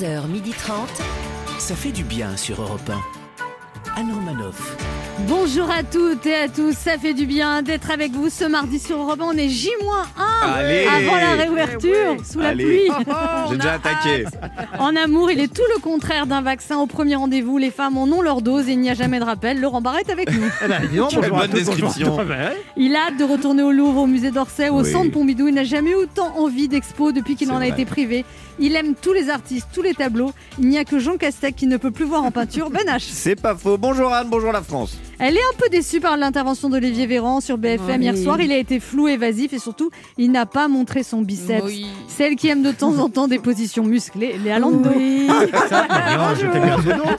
11h30. Ça fait du bien sur Europe 1. Anne Romanoff. Bonjour à toutes et à tous, ça fait du bien d'être avec vous ce mardi sur Europe 1. On est J-1 Allez avant la réouverture, sous la Allez. pluie. J'ai déjà attaqué. En amour, il est tout le contraire d'un vaccin. Au premier rendez-vous, les femmes en ont leur dose et il n'y a jamais de rappel. Laurent Barrette avec nous. Eh ben, Quelle bonne tous, description. Ben. Il a hâte de retourner au Louvre, au musée d'Orsay, au Oui. centre Pompidou. Il n'a jamais eu autant envie d'expo depuis qu'il en a vrai. été privé. Il aime tous les artistes, tous les tableaux. Il n'y a que Jean Castex qui ne peut plus voir en peinture. Ben H. C'est pas faux. Bonjour Anne, bonjour la France. Elle est un peu déçue par l'intervention d'Olivier Véran sur BFM hier Oui. soir. Il a été flou, évasif et surtout, il n'a pas montré son biceps. Oui. Celle qui aime de temps en temps des positions musclées, Léa Lando. Non, j'étais bien de dos.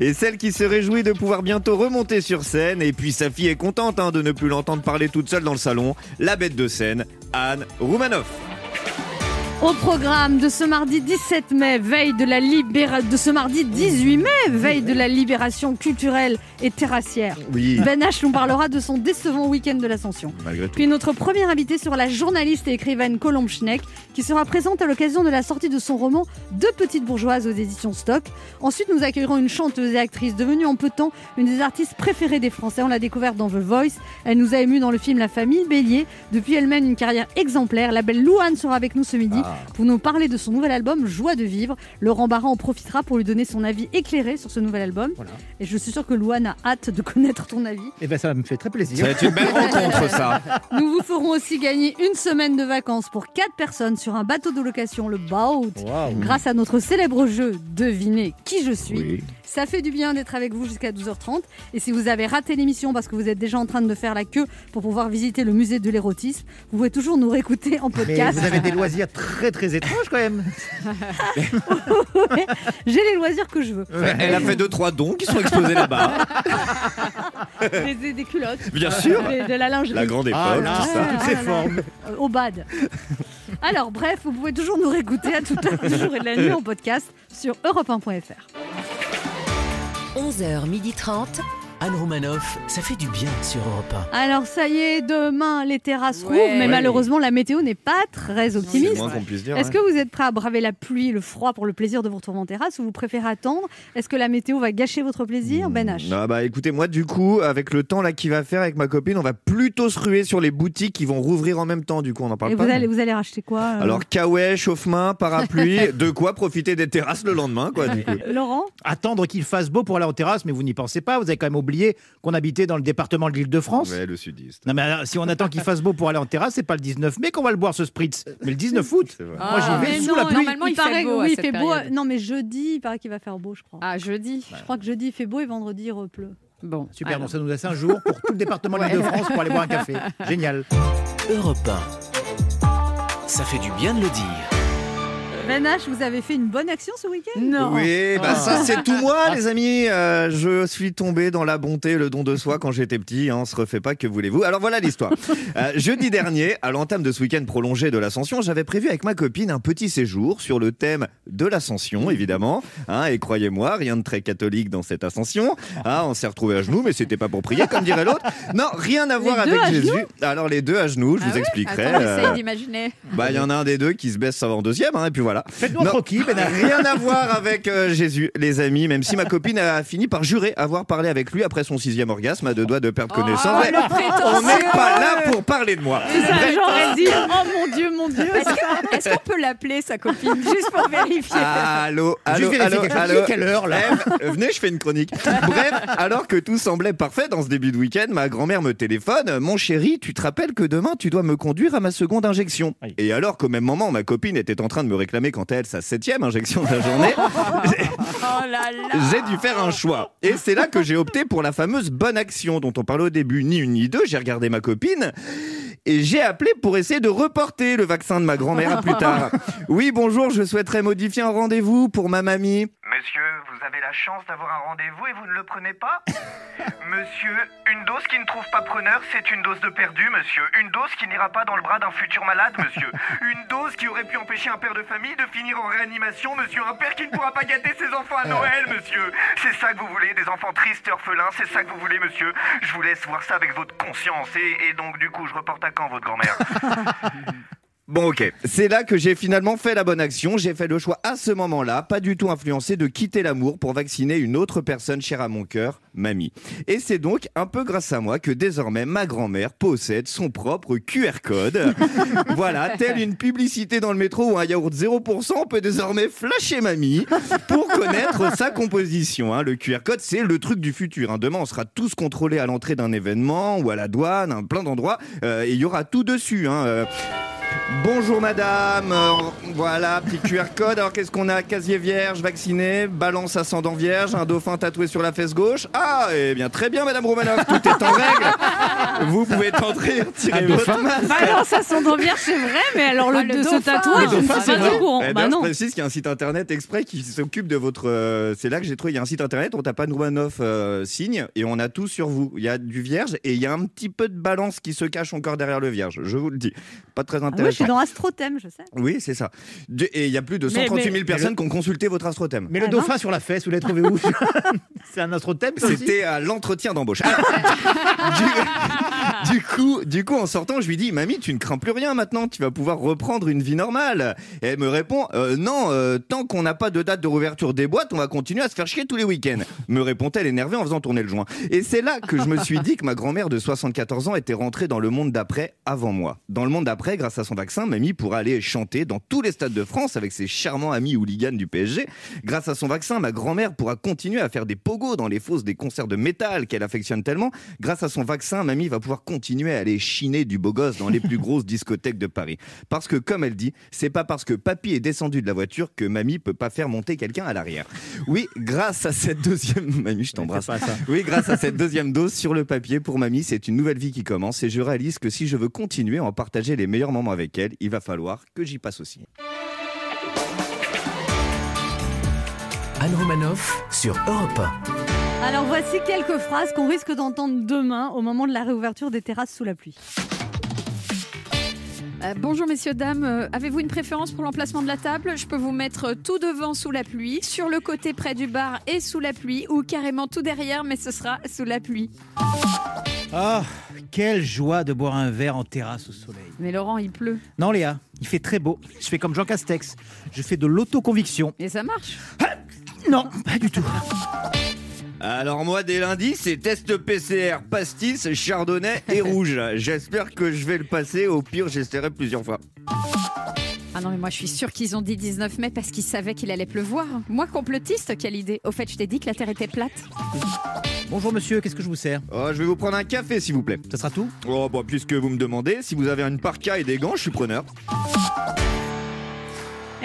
Et celle qui se réjouit de pouvoir bientôt remonter sur scène. Et puis sa fille est contente hein, de ne plus l'entendre parler toute seule dans le salon. La bête de scène, Anne Roumanoff. Au programme de ce mardi 17 mai, veille de la libéra... de ce mardi 18 mai, veille de la libération culturelle et terrassière. Oui, Ben H nous parlera de son décevant week-end de l'Ascension. Puis notre première invitée sera la journaliste et écrivaine Colombe Schneck, qui sera présente à l'occasion de la sortie de son roman Deux petites bourgeoises aux éditions Stock. Ensuite, nous accueillerons une chanteuse et actrice devenue en peu de temps une des artistes préférées des Français. On l'a découverte dans The Voice. Elle nous a émus dans le film La famille Bélier. Depuis, elle mène une carrière exemplaire. La belle Louane sera avec nous ce midi. Pour nous parler de son nouvel album Joie de vivre. Laurent Barra en profitera pour lui donner son avis éclairé sur ce nouvel album. Voilà. Et je suis sûre que Louane a hâte de connaître ton avis. Eh ben, ça me fait très Ça plaisir. va être une belle rencontre ça. Nous vous ferons aussi gagner une semaine de vacances pour 4 personnes sur un bateau de location, le Boat. Grâce à notre célèbre jeu Devinez qui je suis. Oui. Ça fait du bien d'être avec vous jusqu'à 12h30. Et si vous avez raté l'émission parce que vous êtes déjà en train de faire la queue pour pouvoir visiter le musée de l'érotisme, vous pouvez toujours nous réécouter en Mais podcast. vous avez des loisirs très très étranges quand même. J'ai les loisirs que je veux. Elle a fait deux trois dons qui sont exposés là-bas. Des, des- des culottes, Bien sûr. des- de la lingerie. La grande époque, Ah là, tout ça. Toutes Ah ces là là. formes. Euh, au bad. Alors bref, vous pouvez toujours nous réécouter à toute heure du jour et de la nuit en podcast sur europe1.fr. 11h30. Anne Romanoff, ça fait du bien sur Europe Alors ça y est, demain les terrasses Ouais. rouvrent, mais Ouais. malheureusement la météo n'est pas très optimiste. Est-ce ouais. que vous êtes prêt à braver la pluie, le froid pour le plaisir de vous retrouver en terrasse ou vous préférez attendre? Est-ce que la météo va gâcher votre plaisir Ben H? Ah bah écoutez, moi du coup, avec le temps là qui va faire avec ma copine, on va plutôt se ruer sur les boutiques qui vont rouvrir en même temps. Du coup, on en parle Et pas. vous allez, vous allez racheter quoi euh, Alors kawaii, chauffe-main, parapluie, de quoi profiter des terrasses le lendemain, quoi. Du coup. Laurent? Attendre qu'il fasse beau pour aller en terrasse, mais vous n'y pensez pas. Vous avez quand même oublié qu'on habitait dans le département de l'Île-de-France. Ouais, le sudiste. Non mais alors, si on attend qu'il fasse beau pour aller en terrasse, c'est pas le 19 mai qu'on va le boire ce spritz, mais le 19 août. Moi, j'y vais Mais sous non, la pluie. Normalement, il, paraît fait beau. oui, à il cette fait beau. période. Non mais jeudi, il paraît qu'il va faire beau, je crois. Ah, jeudi. Je crois que jeudi il fait beau et vendredi il repleut. Bon. Super, alors. donc ça nous laisse un jour pour tout le département de l'Île-de-France pour aller boire un café. Génial. 1. Europe 1. Ça fait du bien de le dire. Ben H, vous avez fait une bonne action ce week-end? Non. Oui, bah Ah. ça c'est tout moi, les amis. Euh, je suis tombé dans la bonté, le don de soi quand j'étais petit. Hein, on se refait pas, que voulez-vous? Alors voilà l'histoire. Euh, jeudi dernier, à l'entame de ce week-end prolongé de l'Ascension, j'avais prévu avec ma copine un petit séjour sur le thème de l'Ascension, évidemment. Hein, et croyez-moi, rien de très catholique dans cette Ascension. Ah, on s'est retrouvés à genoux, mais c'était pas pour prier, comme dirait l'autre. Non, rien à voir deux avec à Jésus. Alors les deux à genoux, je Ah vous expliquerai. Attends, Euh, essaye d'imaginer. bah, il y en a un des deux qui se baisse avant deuxième, hein, et puis voilà. Faites-nous un Non. croquis, Ben. Rien à voir avec euh, Jésus, les amis, même si ma copine a fini par jurer avoir parlé avec lui après son sixième orgasme à deux doigts de perdre connaissance. Ouais, on n'est pas là pour parler de moi. Ça, J'aurais dit Oh mon Dieu, mon Dieu Est-ce que- est-ce qu'on peut l'appeler sa copine juste pour vérifier? Allô, allô, Juste vérifier allô, quelque chose. allô. Il est quelle heure, là? Eh, venez, je fais une chronique. Bref, alors que tout semblait parfait dans ce début de week-end, ma grand-mère me téléphone. Mon chéri, tu te rappelles que demain tu dois me conduire à ma seconde injection. Aïe. Et alors qu'au même moment, ma copine était en train de me réclamer quant à elle sa septième injection de la journée, Oh là là j'ai dû faire un choix. Et c'est là que j'ai opté pour la fameuse bonne action dont on parlait au début, ni une ni deux. J'ai regardé ma copine et j'ai appelé pour essayer de reporter le vaccin de ma grand-mère à plus tard. Oui, bonjour, je souhaiterais modifier un rendez-vous pour ma mamie. Monsieur, vous avez la chance d'avoir un rendez-vous et vous ne le prenez pas Monsieur, une dose qui ne trouve pas preneur, c'est une dose de perdu, monsieur. Une dose qui n'ira pas dans le bras d'un futur malade, monsieur. Une dose qui aurait pu empêcher un père de famille de finir en réanimation, monsieur. Un père qui ne pourra pas gâter ses enfants à Noël, monsieur. C'est ça que vous voulez, des enfants tristes et orphelins, c'est ça que vous voulez, monsieur. Je vous laisse voir ça avec votre conscience. Et, et donc, du coup, je reporte à quand votre grand-mère? Bon, ok. C'est là que j'ai finalement fait la bonne action. J'ai fait le choix à ce moment-là, pas du tout influencé, de quitter l'amour pour vacciner une autre personne chère à mon cœur, mamie. Et c'est donc un peu grâce à moi que désormais ma grand-mère possède son propre QR code. voilà, telle une publicité dans le métro où un yaourt 0% peut désormais flasher mamie pour connaître sa composition. hein. Le QR code, c'est le truc du futur. hein. Demain, on sera tous contrôlés à l'entrée d'un événement ou à la douane, hein, plein d'endroits, euh, et il y aura tout dessus. hein. Euh, Bonjour madame, voilà, petit QR code. Alors qu'est-ce qu'on a? Casier vierge, vacciné, balance ascendant vierge, un dauphin tatoué sur la fesse gauche. Ah, eh bien très bien madame Romanoff, tout est en règle. Vous pouvez entrer, retirer Un votre dauphin masque. Ça sent vierge, c'est vrai, mais alors le, Ah, le de ce tatouage, je ne suis pas vrai. au courant. Bah non. Je précise qu'il y a un site internet exprès qui s'occupe de votre. euh, c'est là que j'ai trouvé. Il y a un site internet, on tape Anne Romanoff euh, signe et on a tout sur vous. Il y a du vierge et il y a un petit peu de balance qui se cache encore derrière le vierge. Je vous le dis. Pas très Ah, moi, je suis dans Astrothème, je sais. Oui, c'est ça. Et il y a plus de Mais- 138 000 mais- personnes qui ont consulté votre astrothème. Mais le Ah, dauphin sur la fesse, vous l'avez trouvé où? C'est un astrothème ça aussi? C'était à l'entretien d'embauche. Alors, du, coup, du coup, en sortant, je lui dis, mamie, tu ne crains plus rien maintenant, tu vas pouvoir reprendre une vie normale. Et elle me répond, Euh, non, euh, tant qu'on n'a pas de date de réouverture des boîtes, on va continuer à se faire chier tous les week-ends. Me répond-elle énervée en faisant tourner le joint. Et c'est là que je me suis dit que ma grand-mère de 74 ans était rentrée dans le monde d'après avant moi. Dans le monde d'après, grâce à son vaccin, mamie pourra aller chanter dans tous les stades de France avec ses charmants amis hooligans du PSG. Grâce à son vaccin, ma grand-mère pourra continuer à faire des pogos dans les fosses des concerts de métal qu'elle affectionne tellement. Grâce à son vaccin, mamie va pouvoir continuer à aller chiner du beau gosse dans les plus grosses discothèques de Paris. Parce que, comme elle dit, c'est pas parce que papy est descendu de la voiture que mamie peut pas faire monter quelqu'un à l'arrière. Oui, grâce à cette deuxième... Mamie, je t'embrasse. C'est pas ça. Oui, grâce à cette deuxième dose sur le papier, pour mamie, c'est une nouvelle vie qui commence et je réalise que si je veux continuer à en partager les meilleurs moments avec elle, il va falloir que j'y passe aussi. Anne Romanoff sur Europe Alors voici quelques phrases qu'on risque d'entendre demain au moment de la réouverture des terrasses sous la pluie. Euh, bonjour messieurs, dames. Euh, Avez-vous une préférence pour l'emplacement de la table? Je peux vous mettre tout devant sous la pluie, sur le côté près du bar et sous la pluie, ou carrément tout derrière, mais ce sera sous la pluie. Ah, quelle joie de boire un verre en terrasse au soleil. Mais Laurent, il pleut. Non Léa, il fait très beau. Je fais comme Jean Castex. Je fais de l'autoconviction. Et ça marche. Non, pas du tout. Alors moi, dès lundi, c'est test PCR, pastis, chardonnay et rouge. J'espère que je vais le passer. Au pire, j'essaierai plusieurs fois. Ah non, mais moi je suis sûre qu'ils ont dit 19 mai parce qu'ils savaient qu'il allait pleuvoir. Moi, complotiste, quelle idée. Au fait, je t'ai dit que la Terre était plate. Bonjour monsieur, qu'est-ce que je vous sers? Oh, je vais vous prendre un café, s'il vous plaît. Ça sera tout? Oh, bah, puisque vous me demandez, si vous avez une parka et des gants, je suis preneur.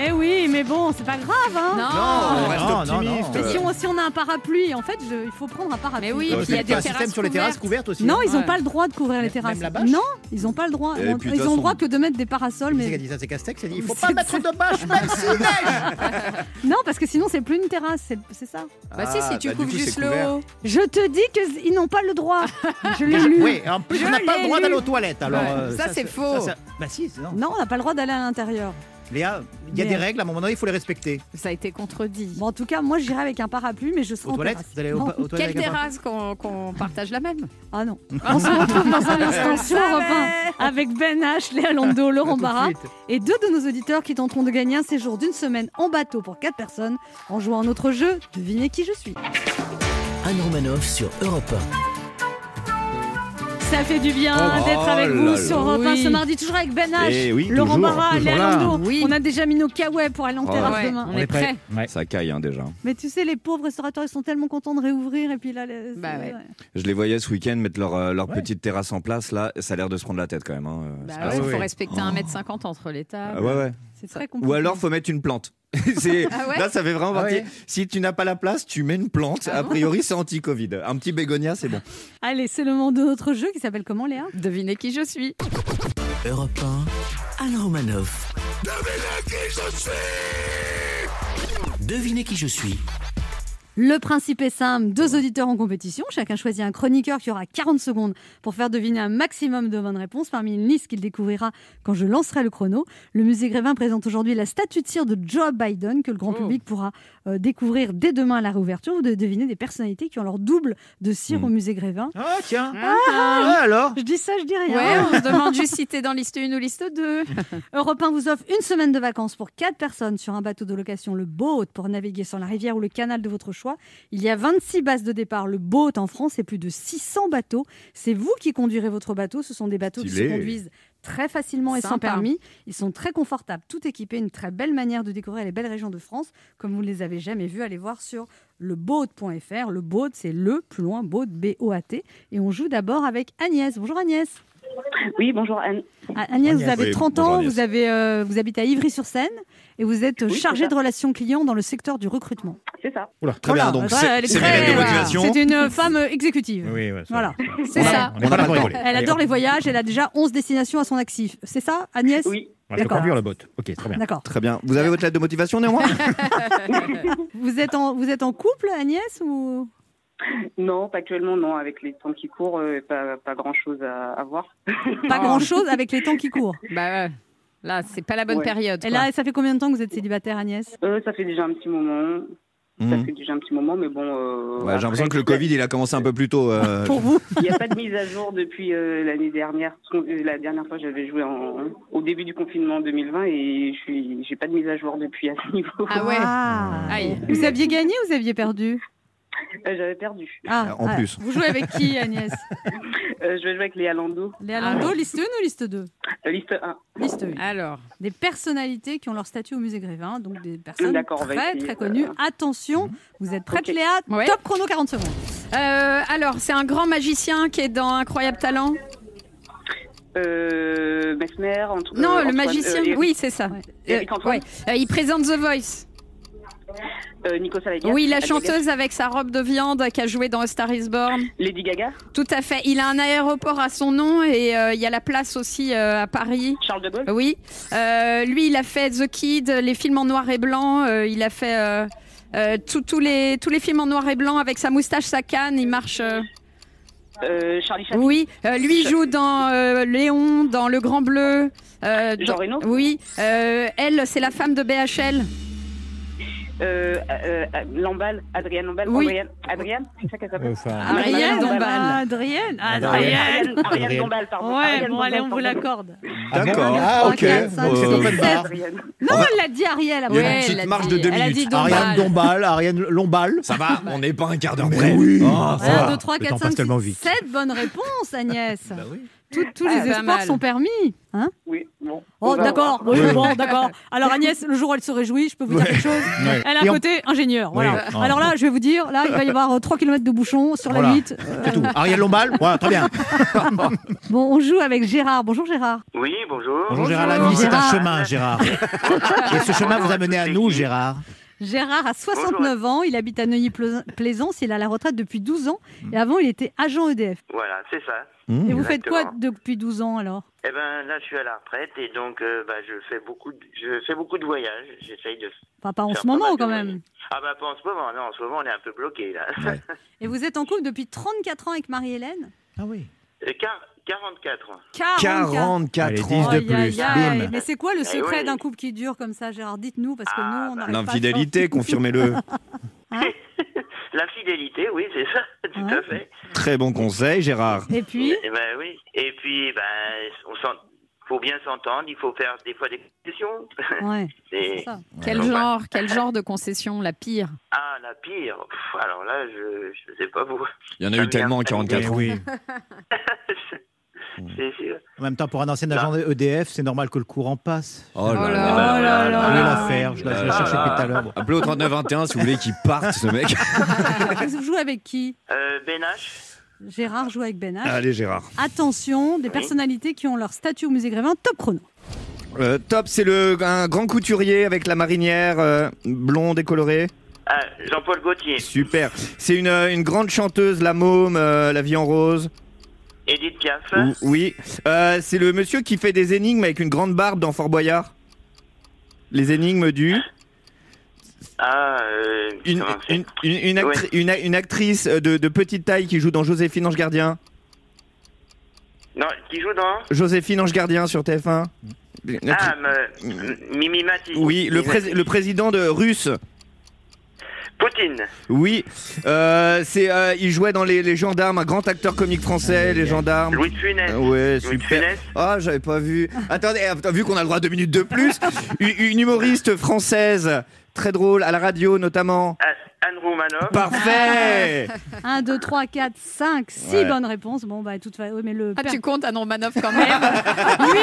Eh oui, mais bon, c'est pas grave, hein Non, on reste non, non, optimiste. Mais si on, si on a un parapluie, en fait, je- il faut prendre un parapluie. Mais oui, Euh, puis il y a c'est des un système terrasses sur les terrasses couvertes. couvertes aussi Non, ils n'ont Ouais. pas le droit de couvrir les Même terrasses. la bâche non, ils n'ont pas le droit. Et Ils ont- puis, de ils toute ont le droit que de mettre des parasols, mais dit ça C'est Castex, il a dit il faut C'est pas mettre de bâche, même s'il neige non, parce que sinon c'est plus une terrasse, c'est c'est ça. Bah si, si tu bah, couvres coup, juste le haut. Je te dis qu'ils n'ont pas le droit. Je l'ai lu. Oui, en plus Je on n'a pas l'ai le droit lu. d'aller aux toilettes. Alors, Ouais, euh, ça, c'est faux. Bah si, c'est non. Non, on n'a pas le droit d'aller à l'intérieur. Léa, il y a des règles, à un moment donné, il faut les respecter. Ça a été contredit. Bon, en tout cas, moi j'irai avec un parapluie, mais je serai Aux en toilettes terrasse. Vous allez au- Non. aux toilettes Quelle terrasse qu'on partage la même? Ah non. On se retrouve dans un instant sur Europe 1 avec Ben H, Léa Lando, Laurent Barra et deux de nos auditeurs qui tenteront de gagner un séjour d'une semaine en bateau pour quatre personnes en jouant à notre jeu Devinez qui je suis. Anne Romanoff sur Europe Ça fait du bien Oh d'être là avec vous là. sur Europe 1 Oui. ce mardi, toujours avec Ben H, Eh oui, Laurent Barra, Léa. Oui. On a déjà mis nos kawaii pour aller en Oh. terrasse Ouais, demain. on est prêts. Ouais. Ça caille hein, déjà. Mais tu sais, les pauvres restaurateurs, ils sont tellement contents de réouvrir et puis là, les- Bah ouais. Je les voyais ce week-end mettre leur, euh, leur Ouais. petite terrasse en place là. Ça a l'air de se prendre la tête quand même. hein. Bah il faut oui. respecter 1m50 entre les tables. Ah ouais, ouais. C'est très compliqué. Ou alors faut mettre une plante. Ah ouais là, ça fait vraiment Ah partie. ouais. Si tu n'as pas la place, tu mets une plante. Ah a priori, c'est anti-Covid. Un petit bégonia, c'est bon. Allez, c'est le moment de notre jeu qui s'appelle comment, Léa? Devinez qui je suis. Europe 1 Anne Romanoff Devinez qui je suis Le principe est simple, deux auditeurs en compétition, chacun choisit un chroniqueur qui aura 40 secondes pour faire deviner un maximum de bonnes réponses parmi une liste qu'il découvrira quand je lancerai le chrono. Le musée Grévin présente aujourd'hui la statue de cire de Joe Biden que le grand public pourra euh, découvrir dès demain à la réouverture. Vous devez deviner des personnalités qui ont leur double de cire au musée Grévin. Ah, tiens. Ah. Ah, alors Je dis ça, je dis rien. Ouais, on se demande juste si t'es dans liste 1 ou liste 2. Europe 1 vous offre une semaine de vacances pour 4 personnes sur un bateau de location, le boat, pour naviguer sur la rivière ou le canal de votre choix. Il y a 26 bases de départ, le boat en France, et plus de 600 bateaux. C'est vous qui conduirez votre bateau. Ce sont des bateaux qui se conduisent très facilement et sans permis. Ils sont très confortables, tout équipés, une très belle manière de découvrir les belles régions de France, comme vous ne les avez jamais vues. Allez voir sur leboat.fr. Le boat, c'est le plus loin, boat, B-O-A-T. Et on joue d'abord avec Agnès. Bonjour Agnès. Oui, bonjour Anne. Ah, Agnès, Agnès. vous avez Oui, 30 bonjour ans, vous, avez, euh, vous habitez à Ivry-sur-Seine et vous êtes Oui, chargée c'est de relations clients dans le secteur du recrutement. C'est ça. Très bien, donc elle c'est une lettre de motivation. C'est une femme exécutive. Oui, ouais, ça Voilà, c'est ça. On pas. Elle adore les voyages, elle a déjà 11 destinations à son actif. C'est ça, Agnès Oui. On va D'accord. conduire le bot. Ok, très bien. D'accord. Très bien. Vous avez votre lettre de motivation néanmoins? Vous êtes, en, vous êtes en couple, Agnès ou... Non, pas actuellement, non. Avec les temps qui courent, euh, pas, pas grand-chose à, à voir. Pas grand-chose avec les temps qui courent? Bah ouais. Là, c'est pas la bonne Ouais. période. Et là, ça fait combien de temps que vous êtes célibataire, Agnès? Euh, ça fait déjà un petit moment. Ça Mhm. fait déjà un petit moment, mais bon. euh, Ouais, J'ai l'impression que le Covid, il a commencé un peu plus tôt. euh, Pour vous Il n'y a pas de mise à jour depuis euh, l'année dernière. La dernière fois, j'avais joué en, au début du confinement en 2020 et je suis, j'ai pas de mise à jour depuis à ce niveau. Ah ouais. Ah. Aïe. Vous aviez gagné ou vous aviez perdu? Euh, j'avais perdu. ah, En plus. Vous jouez avec qui, Agnès Euh, je vais jouer avec Léa Lando, Léa Lando, liste 1 ou liste 2 euh, liste 1. Liste 1. Alors, Des personnalités qui ont leur statut au musée Grévin, donc des personnes très très connues. euh. Attention, vous êtes prête Ok. Léa Ouais. Top chrono 40 secondes. euh, alors c'est un grand magicien qui est dans Incroyable Talent. Euh, Mesmer, entre, Non, le Antoine- magicien. euh, Eric- oui, c'est ça. Ouais. Eric Antoine. ouais. Euh, il présente The Voice. Euh, Nico Salagas. Oui, la chanteuse avec sa robe de viande qui a joué dans A Star Is Born. Lady Gaga. Tout à fait. Il a un aéroport à son nom et euh, il y a la place aussi euh, à Paris. Charles de Gaulle. Oui. Lui, il a fait The Kid, les films en noir et blanc. il a fait tous- les, tous les films en noir et blanc avec sa moustache, sa canne. Il marche. euh, Charlie Chaplin. Oui. Euh, lui il joue dans euh, Léon, dans Le Grand Bleu. Jean dans- Reno Oui. Elle, c'est la femme de BHL. Euh, euh, euh, Lamballe, Adrienne Lamballe, Oui. Adrienne, Adrienne, c'est ça qu'elle s'appelle Adrienne Adrienne. Adrienne Adrienne. Dombal, pardon. Ouais, bon, allez, on vous l'accorde. D'accord. Ah, ok. Ariane. Non, elle l'a dit Ariel Il y a après. une petite dit- de deux minutes. Ariane Dombal, Ariane Lombal. Ça va, on n'est pas un quart d'heure près. oui. Oh, Voilà, ça va. 2, 3, Le 4, temps 5, passe tellement 6, vite. 7 bonnes réponses, Agnès. Bah oui. Tous, tous Ah, les espoirs mal. sont permis. Hein Oui, bon. Oh, d'accord. Oui, bon, d'accord. Alors, Agnès, le jour où elle se réjouit, je peux vous dire Ouais. quelque chose. Ouais. Elle a Et un côté ingénieur. Voilà. Alors là, je vais vous dire, là, il va y avoir 3 km de bouchon sur la Voilà. 8. C'est tout. Ariel Lombal. Voilà, très bien. Bon, on joue avec Gérard. Bonjour Gérard. Oui, bonjour. Bonjour Gérard, la vie c'est un chemin, Gérard. Et ce chemin vous a mené à nous, Gérard. Gérard a 69 ans, il habite à Neuilly-Plaisance, il a la retraite depuis 12 ans et avant il était agent EDF. Voilà, c'est ça. Et vous faites quoi depuis 12 ans alors? Eh ben là, je suis à la retraite et donc euh, bah, je fais beaucoup, de, je fais beaucoup de voyages. J'essaye de. Enfin pas en ce moment quand même. Ah bah pas en ce moment. Non, en ce moment on est un peu bloqué là. Et vous êtes en couple depuis 34 ans avec Marie-Hélène? Ah oui. Euh, quar- 44 ans. 44 Allez, 44 10 ans. de Aïe, aïe, plus. Bim. Mais c'est quoi le Eh secret oui. d'un couple qui dure comme ça Gérard? Dites-nous parce que Ah, nous on bah, pas L'infidélité, confirmez-le. La fidélité, oui, c'est ça, tout Ouais. à fait. Très bon conseil, Gérard. Et puis? Eh ben oui. Et puis, ben, on s'en- faut bien s'entendre. Il faut faire des fois des concessions. Ouais, Et- ça. Quel genre, quel genre de concession la pire? Ah, la pire. Pff, alors là, je, je sais pas vous. Il y en a Ça eu me tellement en vient pas 44 Eh ans. oui. C'est sûr. En même temps, pour un ancien agent EDF, c'est normal que le courant passe. Oh là là là. Oh là là. Je vais là. la faire, je la, là cherchais depuis tout à l'heure. Appelez au 3921 si vous voulez qu'il parte, ce mec. Vous jouez avec qui? Euh, ben H. Gérard joue avec Ben H. Allez, Gérard. Attention, des personnalités qui ont leur statut au musée Grévin, top chrono. Euh, top, c'est le un grand couturier avec la marinière euh, blonde et colorée. Ah, Jean-Paul Gaultier. Super. C'est une, euh, une grande chanteuse, la môme, euh, la vie en rose. Edith Piaf. Ou- Oui. Euh, c'est le monsieur qui fait des énigmes avec une grande barbe dans Fort Boyard. Les énigmes du. Ah, euh, Une, comment c'est une, une, une actri- une a- une actrice de, de petite taille qui joue dans Joséphine Ange Gardien. Non, qui joue dans Joséphine Ange Gardien sur TF1. Une Ah, Mimi Mati. oui, le, pré- le président de russe. Poutine. Oui, euh, c'est euh, il jouait dans les, les gendarmes, un grand acteur comique français, les gendarmes. Louis de Funès. Ouais, Louis super. Funès. Ah, j'avais pas vu. Attendez, euh, vu qu'on a le droit à deux minutes de plus, une, une humoriste française, très drôle, à la radio notamment. Ah, Anne Roumanoff. Parfait 1, 2, 3, 4, 5, 6 Ouais. bonnes réponses. Bon, bah, toute fa... oui, mais le Ah, tu comptes Anne Romanoff quand même.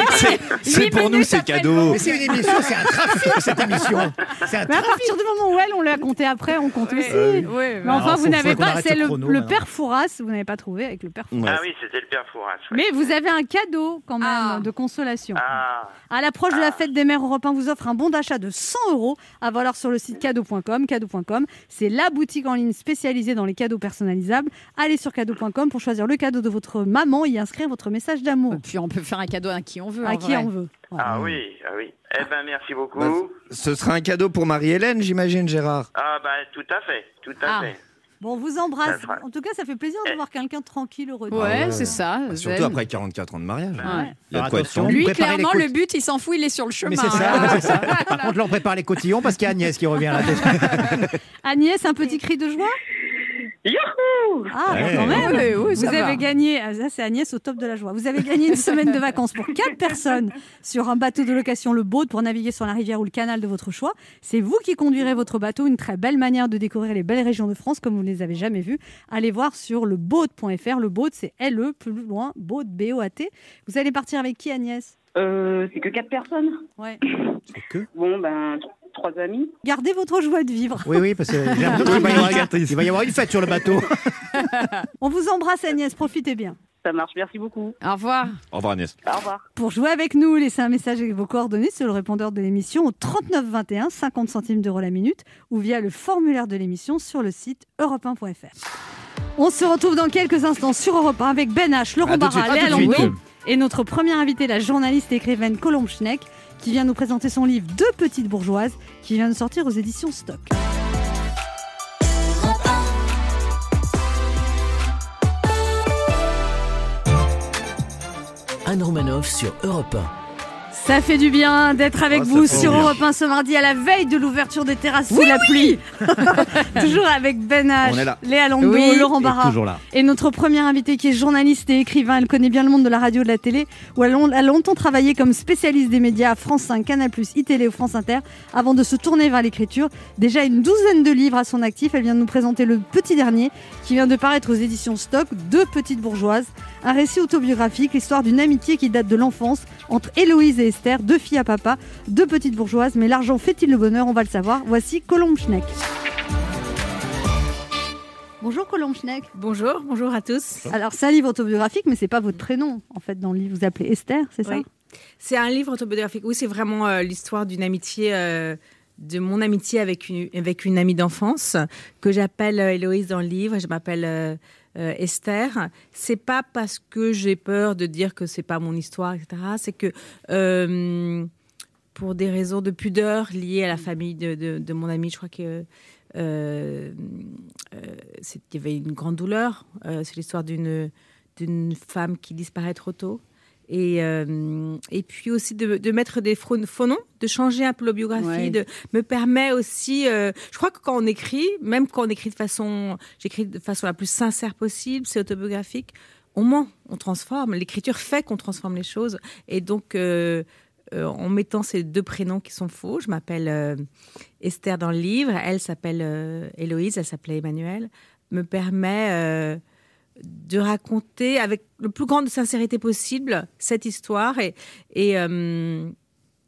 C'est pour nous, c'est cadeau. Mais c'est une émission, c'est un trafic cette émission. C'est un Mais à trafic. partir du moment où elle, on l'a compté après, on compte aussi. Oui, Mais mais enfin, Alors, vous faut- n'avez faut qu'on pas. arrête C'est le le, chrono, le maintenant. père Fouras, vous n'avez pas trouvé avec le père Fouras. Ah oui, c'était le père Fouras. ouais. Mais vous avez un cadeau quand même Ah. de consolation. Ah, À l'approche de la fête des mères, Europe 1 vous offre un bon d'achat de 100 euros à valoir sur le site cadeau.com. Cadeau.com, c'est la boutique en ligne spécialisée dans les cadeaux personnalisables. Allez sur cadeau.com pour choisir le cadeau de votre maman et y inscrire votre message d'amour. Et puis on peut faire un cadeau à qui on veut. À en qui vrai. on veut. Voilà. ah oui, ah oui. Eh ben, merci beaucoup. Bah, Ce sera un cadeau pour Marie-Hélène, j'imagine, Gérard. Ah, bah, tout à fait, tout à Ah. fait. Bon, on vous embrasse. En tout cas, ça fait plaisir de voir quelqu'un tranquille, heureux. Ouais, ouais. c'est ça. Surtout zen. après 44 ans de mariage. Ouais. Il y a de quoi être. Lui, clairement, le but, il s'en fout, il est sur le chemin. Mais c'est ça, hein. c'est ça. Par contre, là, on prépare les cotillons parce qu'il y a Agnès qui revient là. Agnès, un petit cri de joie? Youhou Ah, bah, quand même Oui, oui, Vous va. avez gagné, ah, ça c'est Agnès au top de la joie. Vous avez gagné une semaine de vacances pour quatre personnes sur un bateau de location Le Baud pour naviguer sur la rivière ou le canal de votre choix. C'est vous qui conduirez votre bateau, une très belle manière de découvrir les belles régions de France comme vous ne les avez jamais vues. Allez voir sur lebaud.fr. Le Baud, c'est L-E, plus loin, Baud, B-O-A-T. Vous allez partir avec qui, Agnès? Euh, c'est que quatre personnes. Ouais. C'est que? Bon, ben, trois amis. Gardez votre joie de vivre. Oui, oui, parce que j'ai l'impression qu'il va y avoir une- il va y avoir une fête sur le bateau. On vous embrasse, Agnès. Profitez bien. Ça marche, merci beaucoup. Au revoir. Au revoir, Agnès. Au revoir. Pour jouer avec nous, laissez un message avec vos coordonnées sur le répondeur de l'émission au 39 21, 50 centimes d'euros la minute, ou via le formulaire de l'émission sur le site europe1.fr. On se retrouve dans quelques instants sur Europe 1 avec Ben H, Laurent À tout de suite, Barra, à Léa tout de suite. Landau et notre première invitée, la journaliste et écrivaine Colombe Schneck, qui vient nous présenter son livre Deux petites bourgeoises, qui vient de sortir aux éditions Stock. Anne Romanoff sur Europe 1. Ça fait du bien d'être avec Oh, ça vous sur. Europe 1 ce mardi à la veille de l'ouverture des terrasses sous la pluie. Toujours avec Ben H, On est là. Léa Landau, Oui. Laurent Et Barra. toujours là. Et notre première invitée qui est journaliste et écrivain, elle connaît bien le monde de la radio et de la télé, où elle a longtemps travaillé comme spécialiste des médias à France 5, Canal+, iTélé ou France Inter, avant de se tourner vers l'écriture. Déjà une douzaine de livres à son actif, elle vient de nous présenter le petit dernier, qui vient de paraître aux éditions Stock, Deux petites bourgeoises, un récit autobiographique, l'histoire d'une amitié qui date de l'enfance entre Héloïse et Esther, deux filles à papa, deux petites bourgeoises, mais l'argent fait-il le bonheur On va le savoir. Voici Colombe Schneck. Bonjour Colombe Schneck. Bonjour, bonjour à tous. Alors, c'est un livre autobiographique, mais c'est pas votre prénom. En fait, dans le livre, vous appelez Esther, c'est ça? Oui. C'est un livre autobiographique. Oui, c'est vraiment euh, l'histoire d'une amitié, euh, de mon amitié avec une, avec une amie d'enfance que j'appelle euh, Héloïse dans le livre. Je m'appelle euh, Esther. C'est pas parce que j'ai peur de dire que c'est pas mon histoire, etc. C'est que euh, pour des raisons de pudeur liées à la famille de, de- mon amie, je crois que euh, il y avait une grande douleur. C'est l'histoire d'une d'une femme qui disparaît trop tôt. Et, euh, et puis aussi de, de mettre des faux, faux noms, de changer un peu la biographie, Ouais. de me permet aussi. euh, je crois que quand on écrit, même quand on écrit de façon, j'écris de façon la plus sincère possible, c'est autobiographique. On ment, on transforme. L'écriture fait qu'on transforme les choses. Et donc, euh, en mettant ces deux prénoms qui sont faux, je m'appelle Esther dans le livre, elle s'appelle Héloïse, elle s'appelait Emmanuel, me permet de raconter avec le plus grande sincérité possible cette histoire et, et euh,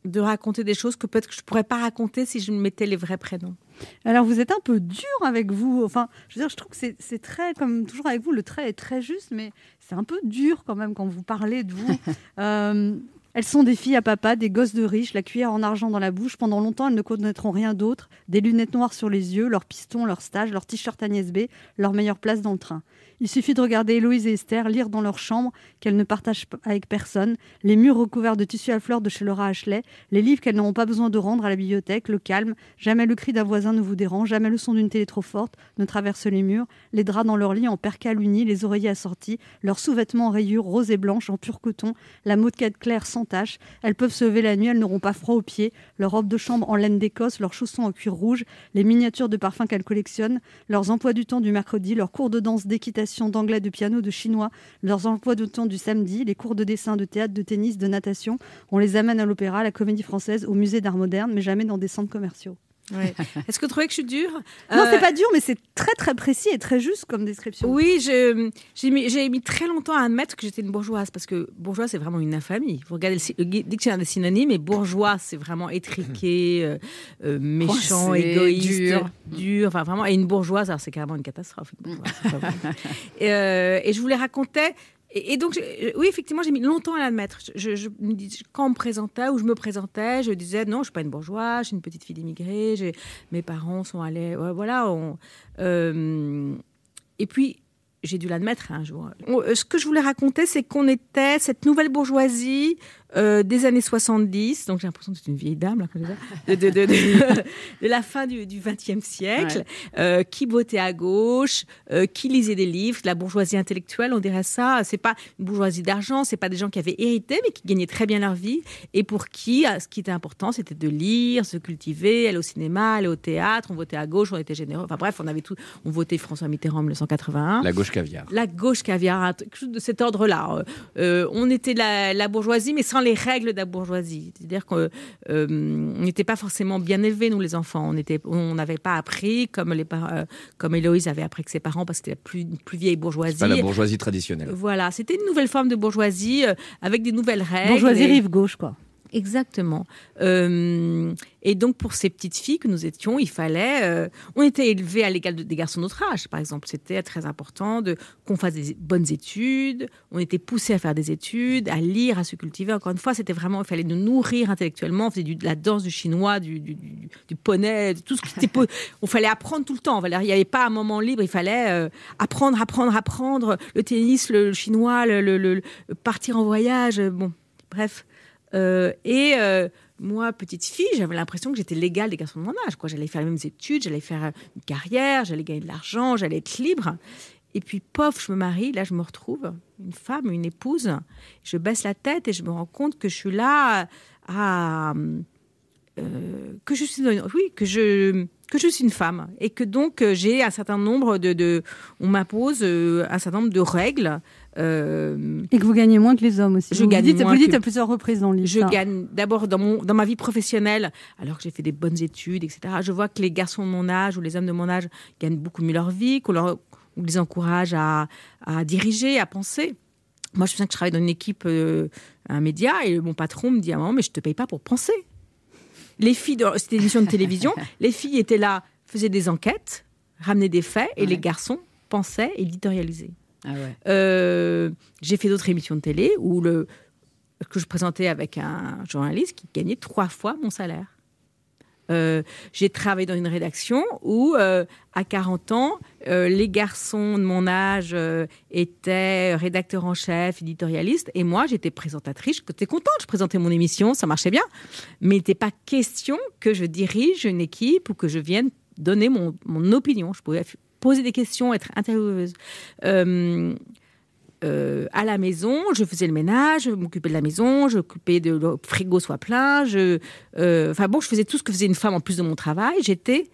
de raconter des choses que peut-être que je pourrais pas raconter si je me mettais les vrais prénoms. Alors, vous êtes un peu dur avec vous. Enfin, je veux dire, je trouve que c'est- très, comme toujours avec vous, le trait est très juste, mais c'est un peu dur quand même quand vous parlez de vous. Euh, elles sont des filles à papa, des gosses de riches, la cuillère en argent dans la bouche. Pendant longtemps, elles ne connaîtront rien d'autre. Des lunettes noires sur les yeux, leur piston, leur stage, leur t-shirt Agnès B, leur meilleure place dans le train. Il suffit de regarder Héloïse et Esther lire dans leur chambre qu'elles ne partagent avec personne, les murs recouverts de tissu à fleurs de chez Laura Ashley, les livres qu'elles n'auront pas besoin de rendre à la bibliothèque, le calme, jamais le cri d'un voisin ne vous dérange, jamais le son d'une télé trop forte ne traverse les murs, les draps dans leur lit en percale unis, les oreillers assortis, leurs sous-vêtements en rayures roses et blanches en pur coton, la moquette claire sans tache. Elles peuvent se lever la nuit, elles n'auront pas froid aux pieds, leur robe de chambre en laine d'Écosse, leurs chaussons en cuir rouge, les miniatures de parfums qu'elles collectionnent, leurs emplois du temps du mercredi, leurs cours de danse, d'équitation, d'anglais, de piano, de chinois, leurs emplois du temps du samedi, les cours de dessin, de théâtre, de tennis, de natation. On les amène à l'opéra, à la comédie française, au musée d'art moderne, mais jamais dans des centres commerciaux. Ouais. Est-ce que vous trouvez que je suis dure? Non, Euh, c'est pas dur, mais c'est très très précis et très juste comme description. Oui, j'ai mis, très longtemps à admettre que j'étais une bourgeoise parce que bourgeois, c'est vraiment une infamie. Vous regardez le, dictionnaire des synonymes et bourgeois, c'est vraiment étriqué, euh, euh, méchant, Coincé, égoïste, dur. dur, enfin vraiment. Et une bourgeoise, alors c'est carrément une catastrophe. une bourgeoise, et, euh, et je vous les racontais. Et, donc, oui, effectivement, j'ai mis longtemps à l'admettre. Quand on me présentait ou je me présentais, je disais non, je suis pas une bourgeoise, je suis une petite fille d'immigrés, j'ai- mes parents sont allés. voilà. euh, et puis, j'ai dû l'admettre un jour. Euh, Ce que je voulais raconter, c'est qu'on était cette nouvelle bourgeoisie euh, des années 70, donc j'ai l'impression que c'est une vieille dame, là, de, de, de- de- de la fin du XXe siècle, euh, qui votait à gauche, euh, qui lisait des livres, la bourgeoisie intellectuelle, on dirait ça. C'est pas une bourgeoisie d'argent, c'est pas des gens qui avaient hérité, mais qui gagnaient très bien leur vie, et pour qui, ce qui était important, c'était de lire, se cultiver, aller au cinéma, aller au théâtre, on votait à gauche, on était généreux. Enfin bref, on avait tout, on votait François Mitterrand en 1981. La gauche caviar. La gauche caviar, quelque chose de cet ordre-là. On était la, la bourgeoisie, mais sans les règles de la bourgeoisie. C'est-à-dire qu'on euh, n'était pas forcément bien élevés, nous les enfants. On n'avait pas appris comme les euh, comme Héloïse avait appris que ses parents, parce que c'était la plus, plus vieille bourgeoisie. Pas la bourgeoisie traditionnelle. Voilà, c'était une nouvelle forme de bourgeoisie euh, avec des nouvelles règles. Bourgeoisie Et- rive gauche, quoi. Exactement. Euh, et donc, pour ces petites filles que nous étions, il fallait. euh, on était élevés à l'égal de- des garçons de notre âge, par exemple. C'était très important de qu'on fasse des bonnes études. On était poussés à faire des études, à lire, à se cultiver. Encore une fois, c'était vraiment. Il fallait nous nourrir intellectuellement. On faisait du- de la danse du chinois, du, du, du- du poney, de tout ce qui était. On fallait apprendre tout le temps. Il n'y avait pas un moment libre. Il fallait euh, apprendre, apprendre, apprendre. Le tennis, le, le chinois, le, le- le- le- partir en voyage. Bon, bref. Euh, et euh, moi, petite fille, j'avais l'impression que j'étais légale des garçons de mon âge. J'allais faire les mêmes études, j'allais faire euh, une carrière, j'allais gagner de l'argent, j'allais être libre. Et puis, pof, je me marie, là, je me retrouve une femme, une épouse. Je baisse la tête et je me rends compte que je suis là à. que je suis une femme et que donc j'ai un certain nombre de, on m'impose un certain nombre de règles euh, Et que vous gagnez moins que les hommes aussi. Je vous gagne dites, moins vous dites que- à plusieurs reprises dans le livre. je ça. gagne d'abord dans, mon, dans ma vie professionnelle, alors que j'ai fait des bonnes études, etc. Je vois que les garçons de mon âge ou les hommes de mon âge gagnent beaucoup mieux leur vie, qu'on leur, on les encourage à, à diriger, à penser. Moi, je me souviens que je travaille dans une équipe, euh, un média, et mon patron me dit à un moment, mais je te paye pas pour penser. Les filles, c'était une émission de télévision, les filles étaient là, faisaient des enquêtes, ramenaient des faits, et Ouais. les garçons pensaient, éditorialisaient. Ah. Euh, j'ai fait d'autres émissions de télé où le, que je présentais avec un journaliste qui gagnait trois fois mon salaire. Euh, j'ai travaillé dans une rédaction où, euh, à 40 ans, les garçons de mon âge étaient rédacteurs en chef, éditorialistes, et moi, j'étais présentatrice. J'étais contente, je présentais mon émission, ça marchait bien. Mais il n'était pas question que je dirige une équipe ou que je vienne donner mon, mon opinion. Je pouvais poser des questions, être intervieweuse. Euh, euh, à la maison, je faisais le ménage, je m'occupais de la maison, je m'occupais de le frigo soit plein, je, euh, enfin bon, je faisais tout ce que faisait une femme en plus de mon travail. J'étais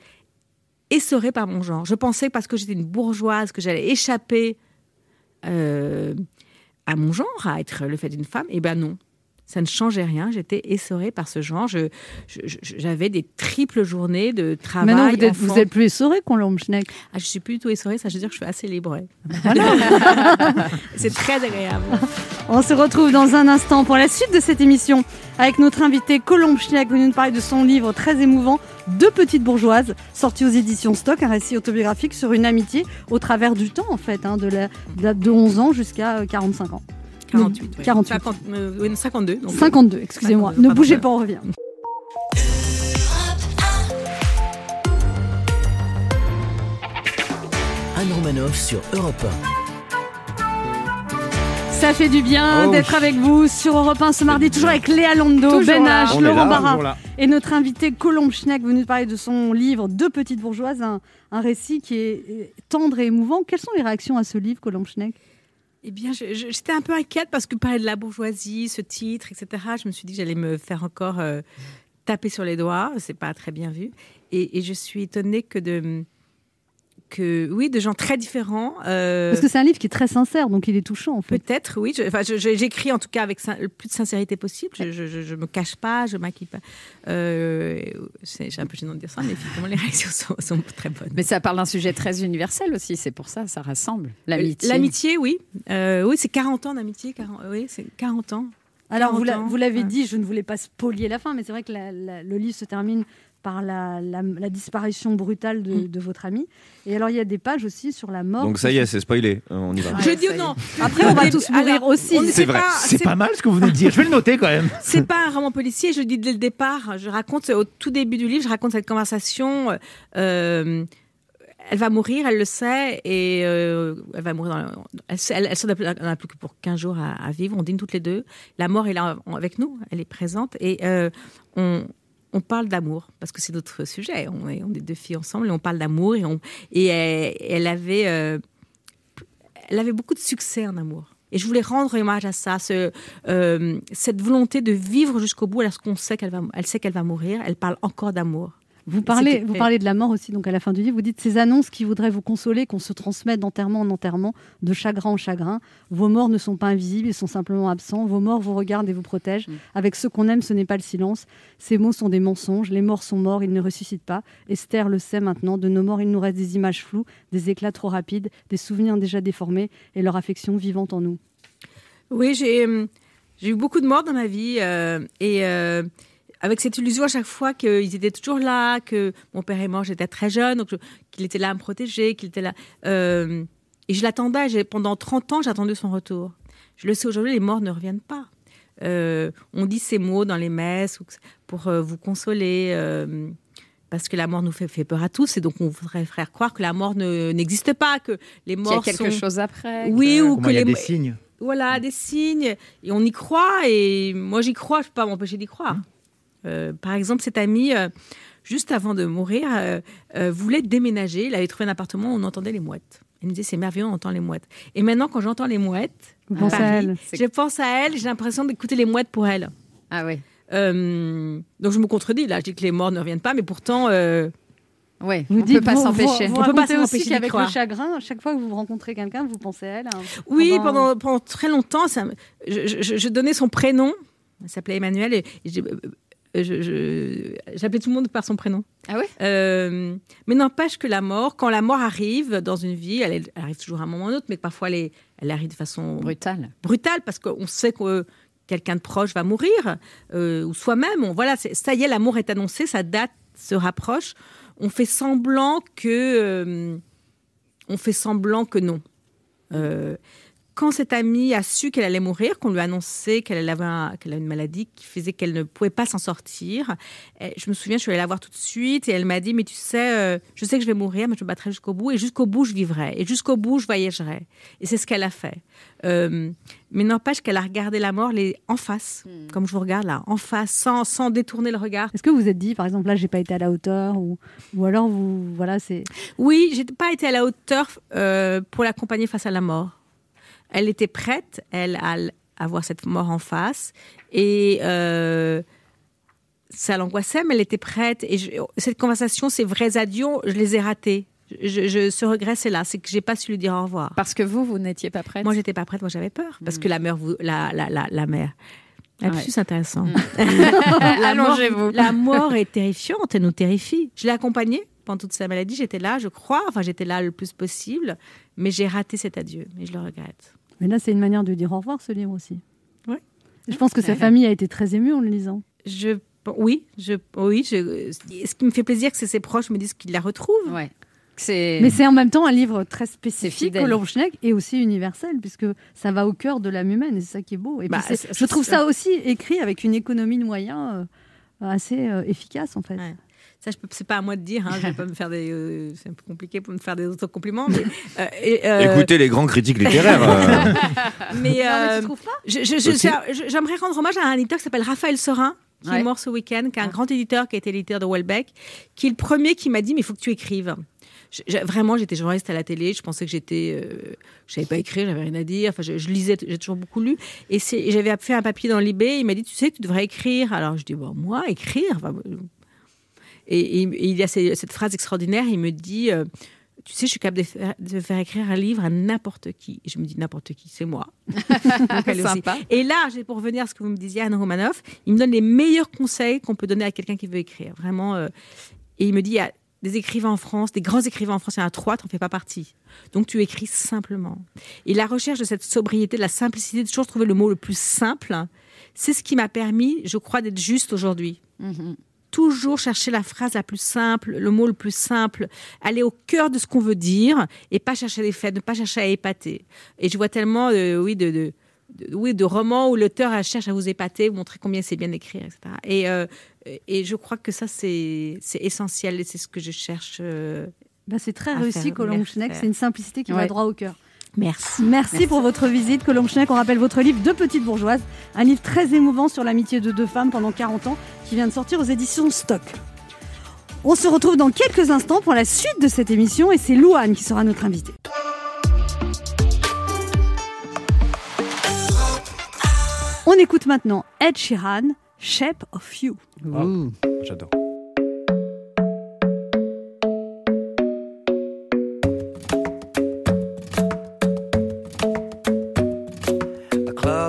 essorée par mon genre. Je pensais parce que j'étais une bourgeoise que j'allais échapper à mon genre, à être le fait d'une femme. Eh ben non, ça ne changeait rien. J'étais essorée par ce genre. Je- je- je- J'avais des triples journées de travail. Maintenant, vous êtes, vous êtes plus essoré qu'on l'Omschneck. Ah, je suis plus du tout essorée, ça veut dire que je suis assez libre. Voilà. C'est très agréable. On se retrouve dans un instant pour la suite de cette émission avec notre invité Colombe Schneck venu nous parler de son livre très émouvant Deux petites bourgeoises, sorti aux éditions Stock, un récit autobiographique sur une amitié au travers du temps en fait, hein, de, la, de, la- de 11 ans jusqu'à euh, 45 ans. 48. ouais. 48. 50, euh, oui, 52. donc. 52, excusez-moi. 52, Ne pas bougez pas, on revient. Anne Romanoff sur Europe Ça fait du bien Oh d'être oui. avec vous sur Europe 1 ce mardi, toujours avec Léa Lando, Toujours Ben. H, Laurent Barra et notre invité Colombe Schneck venu nous parler de son livre Deux petites bourgeoises, un, un récit qui est euh, tendre et émouvant. Quelles sont les réactions à ce livre, Colombe Schneck? Eh bien, j'étais un peu inquiète parce que parler de la bourgeoisie, ce titre, etc., je me suis dit que j'allais me faire encore euh, taper sur les doigts. C'est pas très bien vu. Et je suis étonnée que de. Que, oui, de gens très différents. euh, Parce que c'est un livre qui est très sincère, donc il est touchant en fait. Peut-être, oui. Je- Enfin, j'écris en tout cas avec le plus de sincérité possible. Je, je, je- me cache pas, je maquille pas. Euh, c'est un peu gênant de dire ça, mais effectivement, les réactions sont, sont très bonnes. Mais ça parle d'un sujet très universel aussi, c'est pour ça, ça rassemble. L'amitié. L'amitié, oui. Euh, oui, c'est 40 ans d'amitié. 40 Oui, c'est 40 ans. Alors, vous 40 l'a- ans, vous l'avez dit, je ne voulais pas spolier la fin, mais c'est vrai que la- la- le livre se termine par la, la- la disparition brutale de, Mm. de votre ami. Et alors, il y a des pages aussi sur la mort. Donc ça y est, c'est spoilé. Euh, On y va. je dis non. Après, on va tous mourir Alors, aussi. C'est vrai. pas- C'est pas mal ce que vous venez de dire. Je vais le noter quand même. C'est pas un roman policier, je dis dès le départ. Je raconte au tout début du livre, je raconte cette conversation. euh, elle va mourir, elle le sait, et euh, elle va mourir. Dans elle, elle, elle n'en a plus que pour 15 jours à, à vivre. On dîne toutes les deux. La mort est là avec nous, elle est présente, et euh, on, on parle d'amour parce que c'est notre sujet. On est, on est deux filles ensemble et on parle d'amour et, euh, elle avait beaucoup de succès en amour. Et je voulais rendre hommage à ça, euh, cette volonté de vivre jusqu'au bout, alors qu'on sait qu'elle va, elle sait qu'elle va mourir. Elle parle encore d'amour. Vous parlez, vous parlez de la mort aussi, donc à la fin du livre, vous dites ces annonces qui voudraient vous consoler, qu'on se transmette d'enterrement en enterrement, de chagrin en chagrin. Vos morts ne sont pas invisibles, ils sont simplement absents. Vos morts vous regardent et vous protègent. Mm. Avec ceux qu'on aime, ce n'est pas le silence. Ces mots sont des mensonges. Les morts sont morts, ils ne ressuscitent pas. Esther le sait maintenant. De nos morts, il nous reste des images floues, des éclats trop rapides, des souvenirs déjà déformés et leur affection vivante en nous. Oui, j'ai euh, j'ai eu beaucoup de morts dans ma vie euh, et euh, avec cette illusion à chaque fois qu'ils étaient toujours là, que mon père est mort, j'étais très jeune, donc je- qu'il était là à me protéger, qu'il était là. euh, et je l'attendais. j'ai- Pendant 30 ans, j'ai attendu son retour. Je le sais aujourd'hui, les morts ne reviennent pas. Euh, on dit ces mots dans les messes pour euh, vous consoler. euh, parce que la mort nous fait, fait peur à tous et donc on voudrait faire croire que la mort ne- n'existe pas, que les Qu'il y a morts quelque sont... chose après. Oui, que- ou Comment que il y a les des signes. voilà, des signes. Et on y croit. Et moi, j'y crois. Je ne peux pas m'empêcher d'y croire. Par exemple, cet ami, euh, juste avant de mourir, euh, euh, voulait déménager. Il avait trouvé un appartement où on entendait les mouettes. Il me disait, c'est merveilleux, on entend les mouettes. Et maintenant, quand j'entends les mouettes, Vous à elle je pense à elle. J'ai l'impression d'écouter les mouettes pour elle. Ah oui. Euh, donc, je me contredis. Là, je dis que les morts ne reviennent pas. Mais pourtant, euh, Ouais, Vous on dites, peut pas s'empêcher. On peut pas s'empêcher qu'avec le chagrin, chaque fois que vous rencontrez quelqu'un, vous pensez à elle. hein. Oui, Pendant- pendant, pendant très longtemps, ça, je, je- je donnais son prénom. Il s'appelait Emmanuel. Et, et euh, j'appelais tout le monde par son prénom. Ah ouais? Euh, mais n'empêche que la mort, quand la mort arrive dans une vie, elle, elle arrive toujours à un moment ou un autre, mais parfois elle, est- elle arrive de façon Brutal. brutale parce qu'on sait que quelqu'un de proche va mourir, euh, ou soi-même. Voilà, ça y est, l'amour est annoncé, sa date se rapproche. On fait semblant que, euh, on fait semblant que non. Quand cette amie a su qu'elle allait mourir, qu'on lui a annoncé qu'elle avait, un- qu'elle a une maladie qui faisait qu'elle ne pouvait pas s'en sortir, eh, je me souviens, je suis allée la voir tout de suite et elle m'a dit, mais tu sais, euh, je sais que je vais mourir, mais je me battrai jusqu'au bout et jusqu'au bout, je vivrai et jusqu'au bout, je voyagerai. Et c'est ce qu'elle a fait. Euh, mais n'empêche qu'elle a regardé la mort les, en face, comme je vous regarde là, en face, sans, sans détourner le regard. Est-ce que vous vous êtes dit, par exemple, là, j'ai pas été à la hauteur, ou, ou alors vous, voilà, c'est. Oui, j'ai pas été à la hauteur euh, pour l'accompagner face à la mort. Elle était prête, elle, à, l- à voir cette mort en face. Et euh, ça l'angoissait, mais elle était prête. Et je- cette conversation, ces vrais adieux, je les ai ratés. Je, je- ce regret, c'est là, c'est que j'ai pas su lui dire au revoir. Parce que vous, vous n'étiez pas prête. Moi, j'étais pas prête, moi j'avais peur. Parce que la mère, vous, la, la, la, la mère. Ouais. Intéressant. Mm. Allongez-vous. la mort est terrifiante, elle nous terrifie. Je l'ai accompagnée pendant toute sa maladie, j'étais là, je crois, enfin j'étais là le plus possible, mais j'ai raté cet adieu, et je le regrette. Mais là, c'est une manière de dire au revoir, ce livre aussi. Ouais. Je pense que sa famille a été très émue en le lisant. Je, oui, je, oui je, ce qui me fait plaisir, c'est que ses proches me disent qu'ils la retrouvent. Ouais. C'est. Mais c'est en même temps un livre très spécifique, Schneck, et aussi universel, puisque ça va au cœur de l'âme humaine, et c'est ça qui est beau. Et puis Bah, je trouve ça aussi écrit avec une économie de moyens euh, assez euh, efficace, en fait. Ouais. Ça, je peux- c'est pas à moi de dire. Hein, je vais pas me faire des. euh, c'est un peu compliqué pour me faire des autocompliments. Mais, euh, et, euh, Écoutez les grands critiques littéraires. euh. mais, J'aimerais rendre hommage à un éditeur qui s'appelle Raphaël Sorin, qui Ouais. est mort ce week-end, qui est un grand éditeur, qui a été l'éditeur de Welbeck, qui est le premier qui m'a dit Mais il faut que tu écrives. Je- je- vraiment, j'étais journaliste à la télé, je pensais que j'étais. euh, je savais pas écrire, j'avais rien à dire. Enfin, je, je lisais, j'ai toujours beaucoup lu. Et, j'avais fait un papier dans Libé, il m'a dit Tu sais que tu devrais écrire. Alors je dis Bon, moi, écrire Enfin, et, et- et il y a ces- cette phrase extraordinaire il me dit. euh, tu sais, je suis capable de faire, de faire écrire un livre à n'importe qui. Et je me dis n'importe qui, c'est moi. Donc. Sympa. Et là, pour revenir à ce que vous me disiez, Anne Romanoff, il me donne les meilleurs conseils qu'on peut donner à quelqu'un qui veut écrire. Vraiment. euh, et il me dit, il y a des écrivains en France, des grands écrivains en France, il y en a trois, tu n'en fais pas partie. Donc tu écris simplement. Et la recherche de cette sobriété, de la simplicité, de toujours trouver le mot le plus simple, c'est ce qui m'a permis, je crois, d'être juste aujourd'hui toujours chercher la phrase la plus simple, le mot le plus simple, aller au cœur de ce qu'on veut dire et pas chercher les faits, ne pas chercher à épater. Et je vois tellement, euh, oui, de, oui, de romans où l'auteur cherche à vous épater, vous montrer combien c'est bien écrit, etc. Et, euh, et je crois que ça, c'est essentiel et c'est ce que je cherche. euh, Bah, c'est très réussi, merci. Schneck. C'est une simplicité qui va droit au cœur. Merci. Merci, pour votre visite, Colombe Schneck. On rappelle votre livre Deux petites bourgeoises, un livre très émouvant sur l'amitié de deux femmes pendant 40 ans, qui vient de sortir aux éditions Stock. On se retrouve dans quelques instants pour la suite de cette émission et c'est Louane qui sera notre invitée. On écoute maintenant Ed Sheeran, Shape of You. J'adore.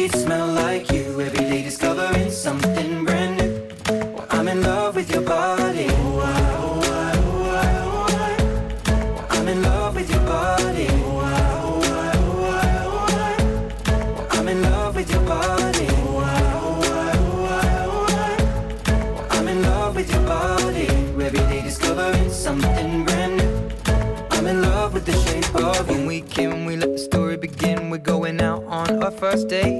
sheets smell like you. Every day discovering something brand new. Well, I'm in love with your body. I'm in love with your body. I'm in love with your body. I'm in love with your body. Every day discovering something brand new. I'm in love with the shape of you. When we came, we let the story begin. We're going out on our first date.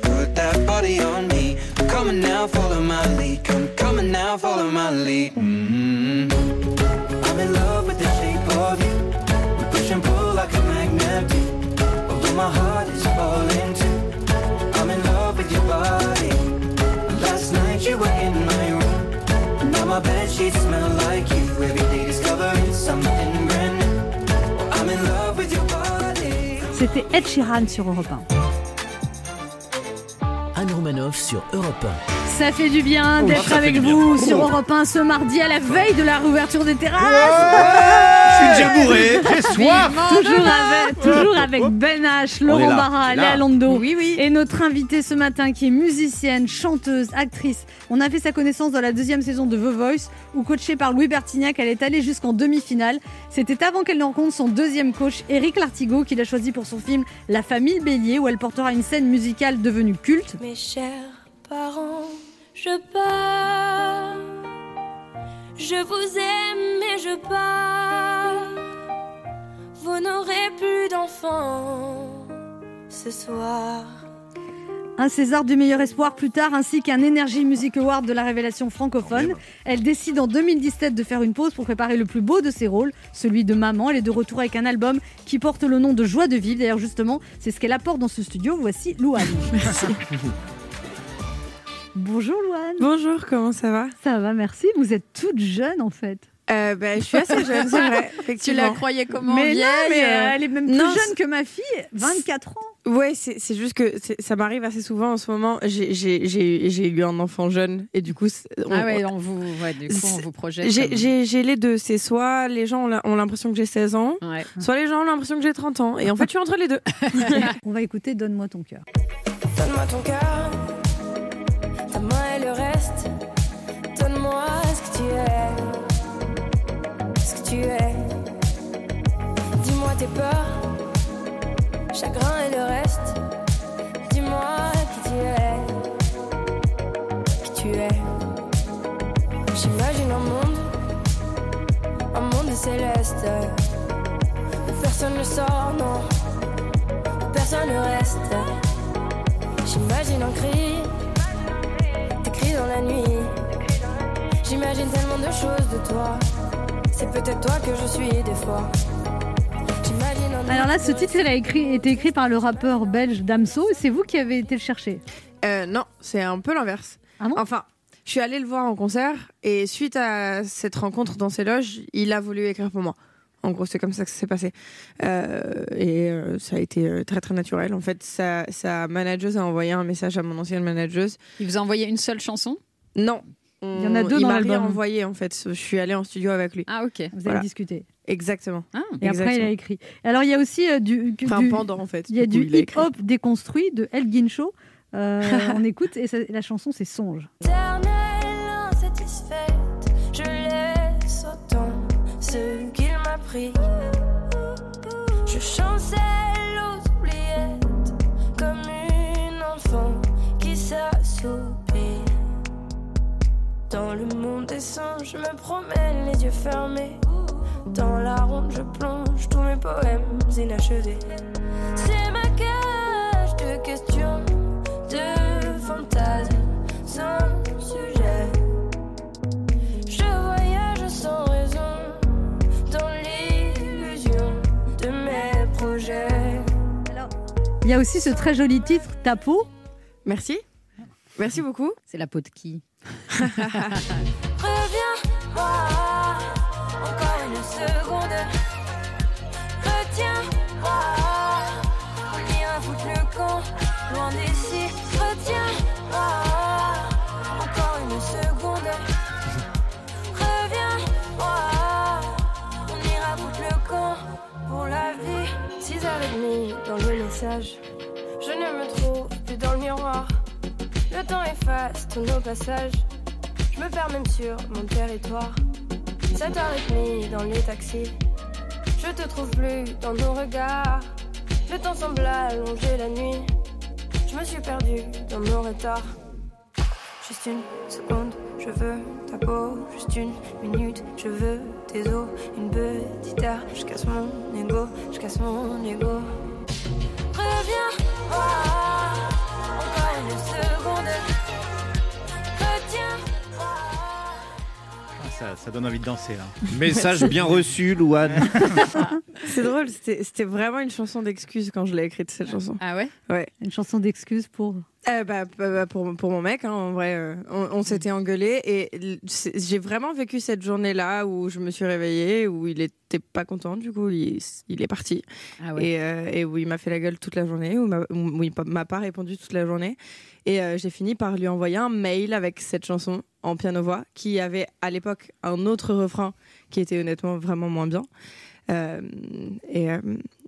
body on me. Come on now, follow my lead. Come, on now, follow my lead. Mhm. I'm in love with the shape of you. We push and pull like a magnet do. Although my heart is falling too. I'm in love with your body. Last night you were in my room. Now my bed sheets smell like you. Every day discovering something brand new. I'm in love with your body. C'était Ed Sheeran sur Europe 1. Sur Europe Ça fait du bien Oh, d'être avec bien. vous Oh. sur Europe 1 ce mardi à la veille de la réouverture des terrasses. Suis déjà bourré. J'ai soif toujours avec, toujours avec Ben H, Laurent là, Barra. Léa Lando. Oui, oui. Et notre invitée ce matin qui est musicienne, chanteuse, actrice. On a fait sa connaissance dans la deuxième saison de The Voice où coachée par Louis Bertignac, elle est allée jusqu'en demi-finale. C'était avant qu'elle ne rencontre son deuxième coach, Eric Lartigot, qu'il a choisi pour son film La famille Bélier où elle portera une scène musicale devenue culte. Mes chers parents, je pars. Je vous aime et je pars. Vous n'aurez plus d'enfants. ce soir. Un César du meilleur espoir plus tard, ainsi qu'un Energy Music Award de la révélation francophone. Elle décide en 2017 de faire une pause pour préparer le plus beau de ses rôles, celui de maman. Elle est de retour avec un album qui porte le nom de Joie de vivre. D'ailleurs, justement, c'est ce qu'elle apporte dans ce studio. Voici Louane. Bonjour Louane. Bonjour, comment ça va? Ça va, merci. Vous êtes toute jeune en fait. Euh, ben, je suis assez jeune, c'est vrai. Tu la croyais comment mais vieille non, mais euh, euh, elle est même plus non, jeune que ma fille, 24 ans. Ouais, c'est juste que ça m'arrive assez souvent en ce moment. J'ai- eu un enfant jeune et du coup, on- Ah ouais, on vous, ouais, du coup, on C'est- vous projette. j'ai les deux. C'est soit les gens ont l'impression que j'ai 16 ans, Ouais. soit les gens ont l'impression que j'ai 30 ans. Et en fait, je suis entre les deux. On va écouter Donne-moi ton cœur. Donne-moi ton cœur, ta main et le reste. Donne-moi ce que tu es, Dis-moi tes peurs, chagrin et le reste. Dis-moi qui tu es, qui tu es. J'imagine un monde, un monde céleste. Personne ne sort, non, personne ne reste. J'imagine un cri, des cris dans la nuit. J'imagine tellement de choses de toi. C'est peut-être toi que je suis des fois. Alors là, ce titre, il a écrit, été écrit par le rappeur belge Damso. et C'est vous qui avez été le chercher. Euh, non, c'est un peu l'inverse. Ah bon enfin, je suis allée le voir en concert et suite à cette rencontre dans ses loges, il a voulu écrire pour moi. En gros, c'est comme ça que ça s'est passé. Euh, et euh, ça a été euh, très très naturel. En fait, sa, sa manageuse a envoyé un message à mon ancienne manageuse. Il vous a envoyé une seule chanson? Non. Il y en a deux il dans m'a rien l'album. envoyé en fait. Je suis allée en studio avec lui. Ah ok. Vous avez Voilà. discuté. Exactement. Ah, Et après, il Exactement. a écrit. Alors, il y a aussi euh, du, que- Enfin, du- pendant en fait. il y a Du coup, du il a écrit. hip-hop déconstruit de Elgin Show. Euh, on écoute et ça- la chanson, c'est Songe. éternelle insatisfaite. Je laisse autant ce qu'il m'a pris. Je chancelle Dans le monde des singes, je me promène les yeux fermés. Dans la ronde, je plonge tous mes poèmes inachevés. C'est ma cage de questions, de fantasmes sans sujet. Je voyage sans raison dans l'illusion de mes projets. Il y a aussi ce très joli titre, Ta peau? Merci. Merci beaucoup. C'est la peau de qui? Reviens-moi encore une seconde. Retiens-moi, on ira foutre le camp loin d'ici. Retiens-moi encore une seconde. Reviens-moi, on ira foutre le camp pour la vie. 6h30 dans le message, Le temps efface tous nos passages. Je me perds même sur mon territoire. 7h30 dans les taxis. Je te trouve plus dans nos regards. Le temps semble allonger la nuit. Je me suis perdue dans nos retards. Juste une seconde, je veux ta peau. Juste une minute, je veux tes os. Une petite heure, je casse mon ego. Je casse mon ego. Encore Ça, ça donne envie de danser là. Message bien reçu, Louane. C'est drôle, c'était vraiment une chanson d'excuse quand je l'ai écrite, cette chanson. Ah ouais? Ouais. Une chanson d'excuse pour. Euh, bah, bah, bah, pour, pour mon mec, hein, en vrai, euh, on, on s'était engueulé et j'ai vraiment vécu cette journée-là où je me suis réveillée, où il était pas content, du coup, il, il est parti. Ah ouais. et, euh, et où il m'a fait la gueule toute la journée, où, où il m'a pas répondu toute la journée. Et euh, j'ai fini par lui envoyer un mail avec cette chanson en piano-voix, qui avait à l'époque un autre refrain qui était honnêtement vraiment moins bien. Euh, et euh,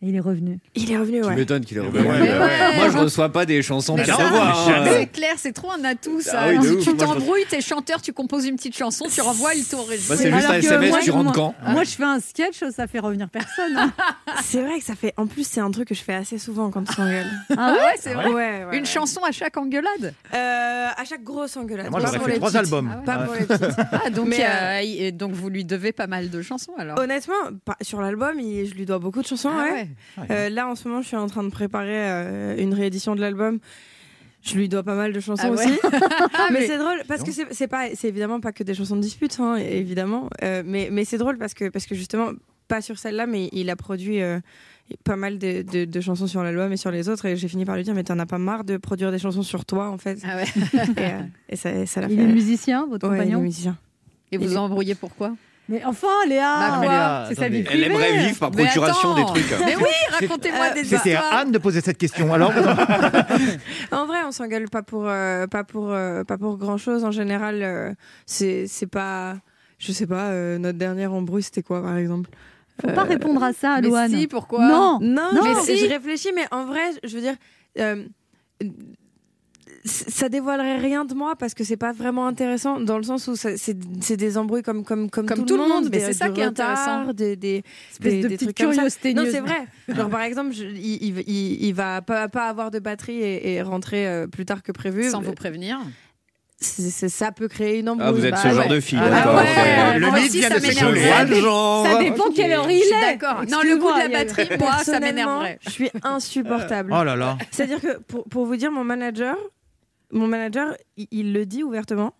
il est revenu. Il est revenu, Tu ouais. m'étonnes qu'il est revenu. ouais, ouais. Moi, je reçois pas des chansons Mais voix. hein. C'est clair, c'est trop un atout ça. Ah oui, de tu ouf. tu Moi, je- t'embrouilles, t'es chanteur, tu composes une petite chanson, tu renvoies, il t'enregistre. Moi, c'est juste un que SMS, moi, tu rentres moi- quand Moi, je fais un sketch, ça fait revenir personne. hein. C'est vrai que ça fait. En plus, c'est un truc que je fais assez souvent quand on s'engueule. Ah ouais, c'est vrai. Ouais, ouais, Une ouais. chanson à chaque engueulade. Euh, à chaque grosse engueulade. Moi, Pas j'aurais pour fait les trois petites. albums. Pas Ah pour ouais. les petites. Ah, donc, Mais, euh, il- donc vous lui devez pas mal de chansons alors. Honnêtement, pas- sur l'album, il- je lui dois beaucoup de chansons. Ah ouais. ouais. Euh, là, en ce moment, je suis en train de préparer euh, une réédition de l'album. Je lui dois pas mal de chansons Ah ouais aussi. mais, Mais- c'est drôle parce que c'est pas, c'est évidemment pas que des chansons de dispute, hein, évidemment. Euh, mais mais c'est drôle parce que parce que justement pas sur celle-là, mais il a produit euh, pas mal de, de- de chansons sur l'album et sur les autres. Et j'ai fini par lui dire mais t'en as pas marre de produire des chansons sur toi en fait? Ah ouais. et, euh, et ça, ça l'a Il fait. est musicien, votre Ouais, il est compagnon? musicien. Et vous Il est- embrouillez pourquoi? Mais enfin, Léa, Bah, mais c'est sa vie privée. Elle aimerait vivre par Mais procuration des trucs. Mais oui, racontez-moi des C'était histoires. à Anne de poser cette question. Alors, En vrai, on s'engueule pas pour euh, pas pour euh, pas pour grand chose. En général, euh, c'est c'est pas, je sais pas. euh, notre dernière embrouille, c'était quoi, par exemple? Faut pas répondre à ça, Mais Loane. si, pourquoi? Non, Non, Non. mais Mais si. je réfléchis, mais en vrai, je veux dire, euh, ça dévoilerait rien de moi parce que c'est pas vraiment intéressant dans le sens où c'est c'est des embrouilles comme comme comme, Comme tout, le monde, mais des- c'est ça qui est retard, intéressant. des des, Espèce des- de des petite trucs comme ça. curiosité Non, c'est vrai. Genre par exemple, je- il, il, il- va pas, pas avoir de batterie et, et rentrer euh, plus tard que prévu. Sans vous prévenir. Ça peut créer une embrouille. Ah, vous êtes Bah, ce ouais. genre de fille, Ah, d'accord. ouais. ok. le mythe vient ça de le genre. Ça dépend quelle heure il est. d'accord. Non, le coup de la batterie, moi, ça Personnellement, m'énerverait. Je suis insupportable. oh là là. C'est-à-dire que pour, pour vous dire, mon manager, mon manager, il, il le dit ouvertement,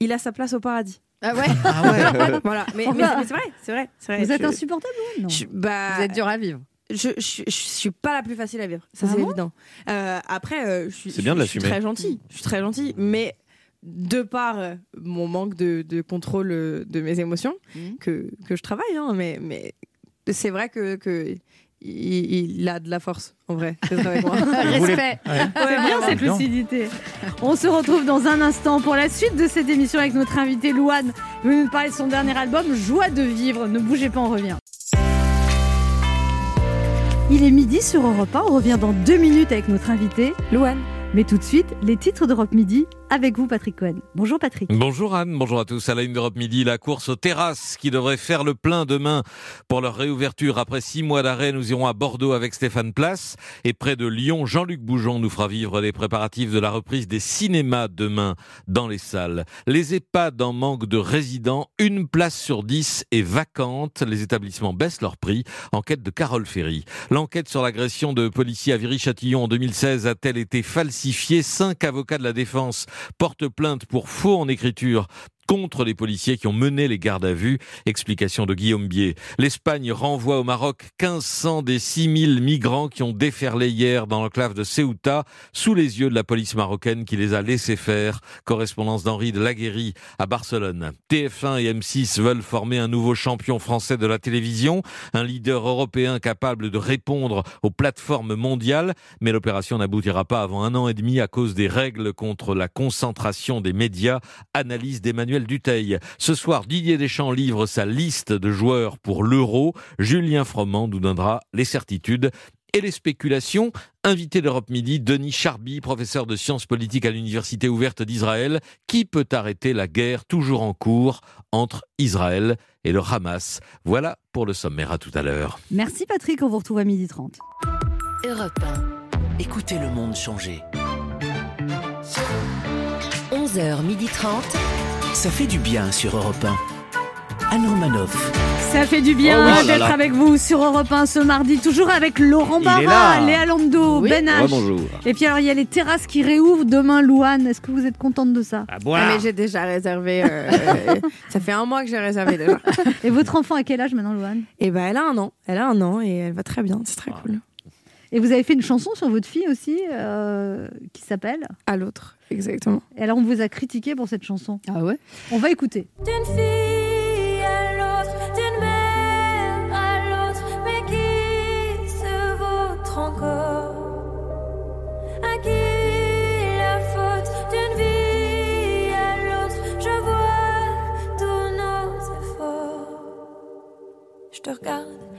il a sa place au paradis. Ah ouais Ah ouais. Voilà. Mais, mais- mais c'est vrai, c'est vrai. Vous êtes Je- insupportable ou non je- bah, Vous êtes dur à vivre. je, je, je suis pas la plus facile à vivre, ça Ah c'est bon évident. Euh, après, euh, je suis, C'est bien je- de je suis l'assumer. très gentille, je suis très gentille, mais de par euh, mon manque de, de contrôle euh, de mes émotions, Mhm. que, que je travaille, hein, mais, mais c'est vrai que, que il, il a de la force, en vrai, d'être avec moi. Respect. Ouais. C'est bien cette lucidité. On se retrouve dans un instant pour la suite de cette émission avec notre invité Louane. Il va nous parler de son dernier album, Joie de vivre. Ne bougez pas, on revient. Il est midi sur Europe 1. On revient dans deux minutes avec notre invité Louane. Mais tout de suite, les titres d'Europe Midi avec vous, Patrick Cohen. Bonjour Patrick. Bonjour Anne, bonjour à tous. À la une d'Europe Midi, la course aux terrasses qui devrait faire le plein demain pour leur réouverture. Après six mois d'arrêt, nous irons à Bordeaux avec Stéphane Place et près de Lyon, Jean-Luc Bougeon nous fera vivre les préparatifs de la reprise des cinémas demain dans les salles. Les EHPAD en manque de résidents, une place sur dix est vacante. Les établissements baissent leur prix. Enquête de Carole Ferry. L'enquête sur l'agression de policiers à Viry-Châtillon en 2016 a-t-elle été falsifiée? Cinq avocats de la défense portent plainte pour faux en écriture contre les policiers qui ont mené les gardes à vue. Explication de Guillaume Bier. L'Espagne renvoie au Maroc 1500 des 6000 migrants qui ont déferlé hier dans l'enclave de Ceuta sous les yeux de la police marocaine qui les a laissés faire. Correspondance d'Henri de Laguéry à Barcelone. TF1 et M6 veulent former un nouveau champion français de la télévision, un leader européen capable de répondre aux plateformes mondiales, mais l'opération n'aboutira pas avant un an et demi à cause des règles contre la concentration des médias. Analyse d'Emmanuel Duteil. Ce soir, Didier Deschamps livre sa liste de joueurs pour l'Euro. Julien Froment nous donnera les certitudes et les spéculations. Invité d'Europe Midi, Denis Charby, professeur de sciences politiques à l'Université ouverte d'Israël. Qui peut arrêter la guerre toujours en cours entre Israël et le Hamas? Voilà pour le sommaire. À tout à l'heure. Merci Patrick, on vous retrouve à 12h30. Europe 1. Écoutez le monde changer. 11h30. Ça fait du bien sur Europe 1. Anne Romanoff. Ça fait du bien Oh oui, d'être avec vous sur Europe 1 ce mardi, toujours avec Laurent Barra. Léa Lando, Ben H. Et puis alors il y a les terrasses qui réouvrent demain, Louane. Est-ce que vous êtes contente de ça Ah, mais j'ai déjà réservé. euh, ça fait un mois que j'ai réservé déjà. Et votre enfant à quel âge maintenant, Louane? Et ben elle a un an. Elle a un an et elle va très bien. C'est très cool. Et vous avez fait une chanson sur votre fille aussi, euh, qui s'appelle À l'autre, exactement. Et alors on vous a critiqué pour cette chanson. Ah ouais? On va écouter. Fille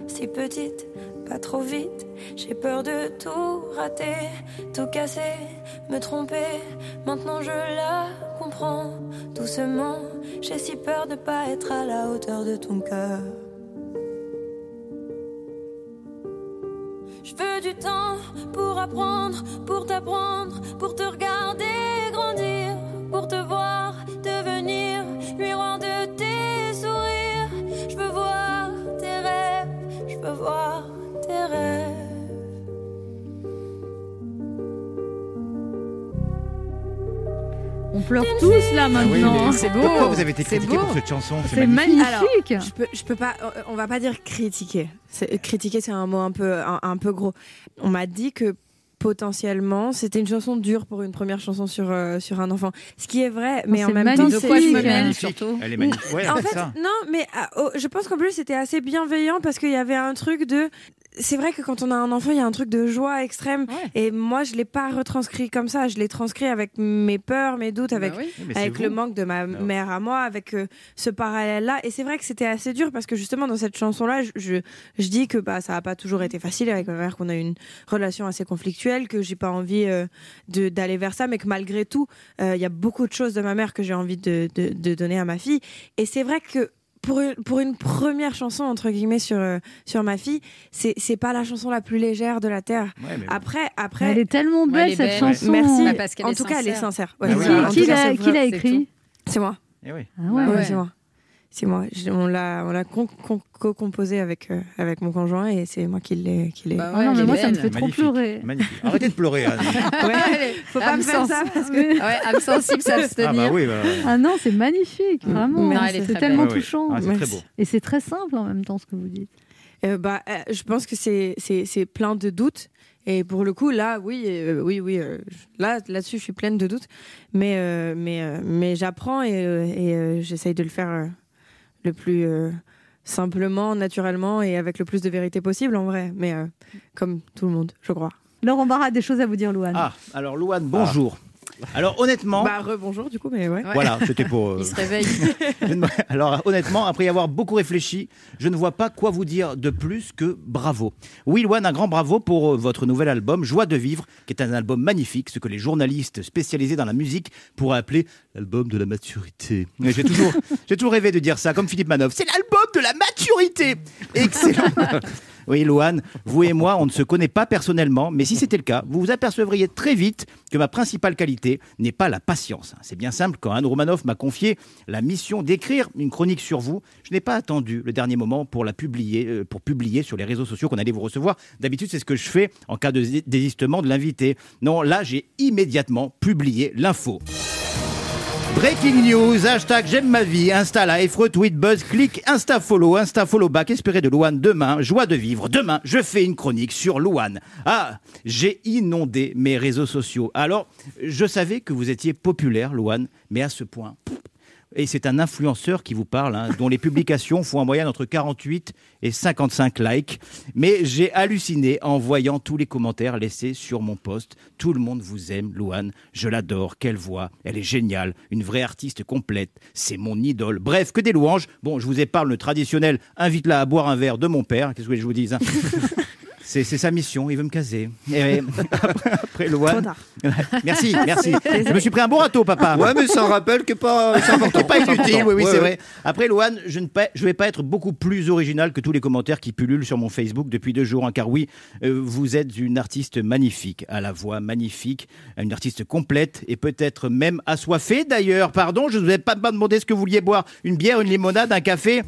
si petite, pas trop vite. J'ai peur de tout rater, tout casser, me tromper. Maintenant je la comprends doucement. J'ai si peur de pas être à la hauteur de ton cœur. Je veux du temps pour apprendre, pour t'apprendre, pour te regarder grandir, pour te voir devenir miroir de pleure tous là maintenant. mais C'est beau. Pourquoi vous avez été critiqué pour cette chanson C'est magnifique. Alors, je peux, je peux pas. euh, On va pas dire critiquer. Critiquer, c'est un mot un peu, un, un peu gros. On m'a dit que potentiellement, c'était une chanson dure pour une première chanson sur euh, sur un enfant. Ce qui est vrai, mais Oh, en même temps, magnifique. c'est De quoi je me mêle, magnifique. surtout. Elle est magnifique. Ouais, en c'est fait, ça. non, mais ah, oh, je pense qu'en plus c'était assez bienveillant parce qu'il y avait un truc de. C'est vrai que quand on a un enfant, il y a un truc de joie extrême. Et moi, je l'ai pas retranscrit comme ça. Je l'ai transcrit avec mes peurs, mes doutes, avec. Oui, mais c'est avec le vous. manque de ma mère à moi, avec euh, ce parallèle-là. Et c'est vrai que c'était assez dur parce que justement, dans cette chanson-là, je, je, je dis que bah, ça n'a pas toujours été facile avec ma mère, qu'on a eu une relation assez conflictuelle, que j'ai pas envie euh, de- d'aller vers ça, mais que malgré tout, euh, il y a beaucoup de choses de ma mère que j'ai envie de, de, de donner à ma fille. Et c'est vrai que pour une, pour une première chanson, entre guillemets, sur, euh, sur ma fille, c'est c'est pas la chanson la plus légère de la Terre. Après, après. Elle est tellement Ouais, belle elle est cette belle. chanson. Merci. Bah, parce qu'elle en est tout cas, elle est sincère. voilà. En qui, tout qui cas, l'a c'est qui vrai, l'a c'est écrit C'est moi. Eh oui. Ah ouais. Ouais, c'est moi. C'est moi. On l'a, on l'a co-composé avec, euh, avec mon conjoint et c'est moi qui l'ai. Qui l'ai Ah non, mais moi, ça me fait trop pleurer. Magnifique. Arrêtez de pleurer, Anne. Faut pas me faire ça parce que. Ouais, âme sensible, s'abstenir. Ah bah oui, bah, Ah non, c'est magnifique, vraiment. Non, c'est tellement belle. Ouais, ouais. touchant. Ah, c'est très beau. Et c'est très simple en même temps ce que vous dites. Euh, bah, euh, je pense que c'est, c'est, c'est plein de doutes. Et pour le coup, là, oui, euh, oui, oui, euh, là, là-dessus, je suis pleine de doutes. Mais, euh, mais, euh, mais j'apprends et, euh, et euh, j'essaye de le faire euh, le plus euh, simplement, naturellement et avec le plus de vérité possible, en vrai. Mais euh, comme tout le monde, je crois. Laurent Barra a des choses à vous dire, Louane. Ah, alors Louane, bonjour. Alors honnêtement, Bah, rebonjour, du coup, mais ouais. voilà, c'était pour. euh, Il se réveille. Alors honnêtement, après y avoir beaucoup réfléchi, je ne vois pas quoi vous dire de plus que bravo. Oui, un grand bravo pour euh, votre nouvel album Joie de vivre, qui est un album magnifique, ce que les journalistes spécialisés dans la musique pourraient appeler l'album de la maturité. J'ai toujours, j'ai toujours rêvé de dire ça, comme Philippe Manoff. C'est l'album de la maturité. Excellent. Oui, Louane, vous et moi, on ne se connaît pas personnellement, mais si c'était le cas, vous vous apercevriez très vite que ma principale qualité n'est pas la patience. C'est bien simple, quand Anne Romanoff m'a confié la mission d'écrire une chronique sur vous, je n'ai pas attendu le dernier moment pour la publier, euh, pour publier sur les réseaux sociaux qu'on allait vous recevoir. D'habitude, c'est ce que je fais en cas de dé- désistement de l'invité. Non, là, j'ai immédiatement publié l'info. Breaking news, hashtag j'aime ma vie, Insta live, retweet, buzz, clic, Insta follow, Insta follow back, espéré de Louane demain, joie de vivre. Demain, je fais une chronique sur Louane. Ah, j'ai inondé mes réseaux sociaux. Alors, je savais que vous étiez populaire, Louane, mais à ce point. Et c'est un influenceur qui vous parle, hein, dont les publications font en moyenne entre 48 et 55 likes. Mais j'ai halluciné en voyant tous les commentaires laissés sur mon post. Tout le monde vous aime, Louane. Je l'adore. Quelle voix. Elle est géniale. Une vraie artiste complète. C'est mon idole. Bref, que des louanges. Bon, je vous épargne le traditionnel invite-la à boire un verre de mon père. Qu'est-ce que je vous dise hein? C'est sa mission, il veut me caser. Et après, après. Merci, merci. Je me suis pris un bon râteau, papa. Ouais, mais c'est un rappel qui n'est pas, c'est important. Pas inutile, oui, oui, Ouais, c'est ouais. vrai. Après, Loane, je ne pa- je vais pas être beaucoup plus original que tous les commentaires qui pullulent sur mon Facebook depuis deux jours, hein, car oui, euh, vous êtes une artiste magnifique, à la voix magnifique, une artiste complète et peut-être même assoiffée d'ailleurs. Pardon, je ne vous ai pas demandé ce que vous vouliez boire, une bière, une limonade, un café.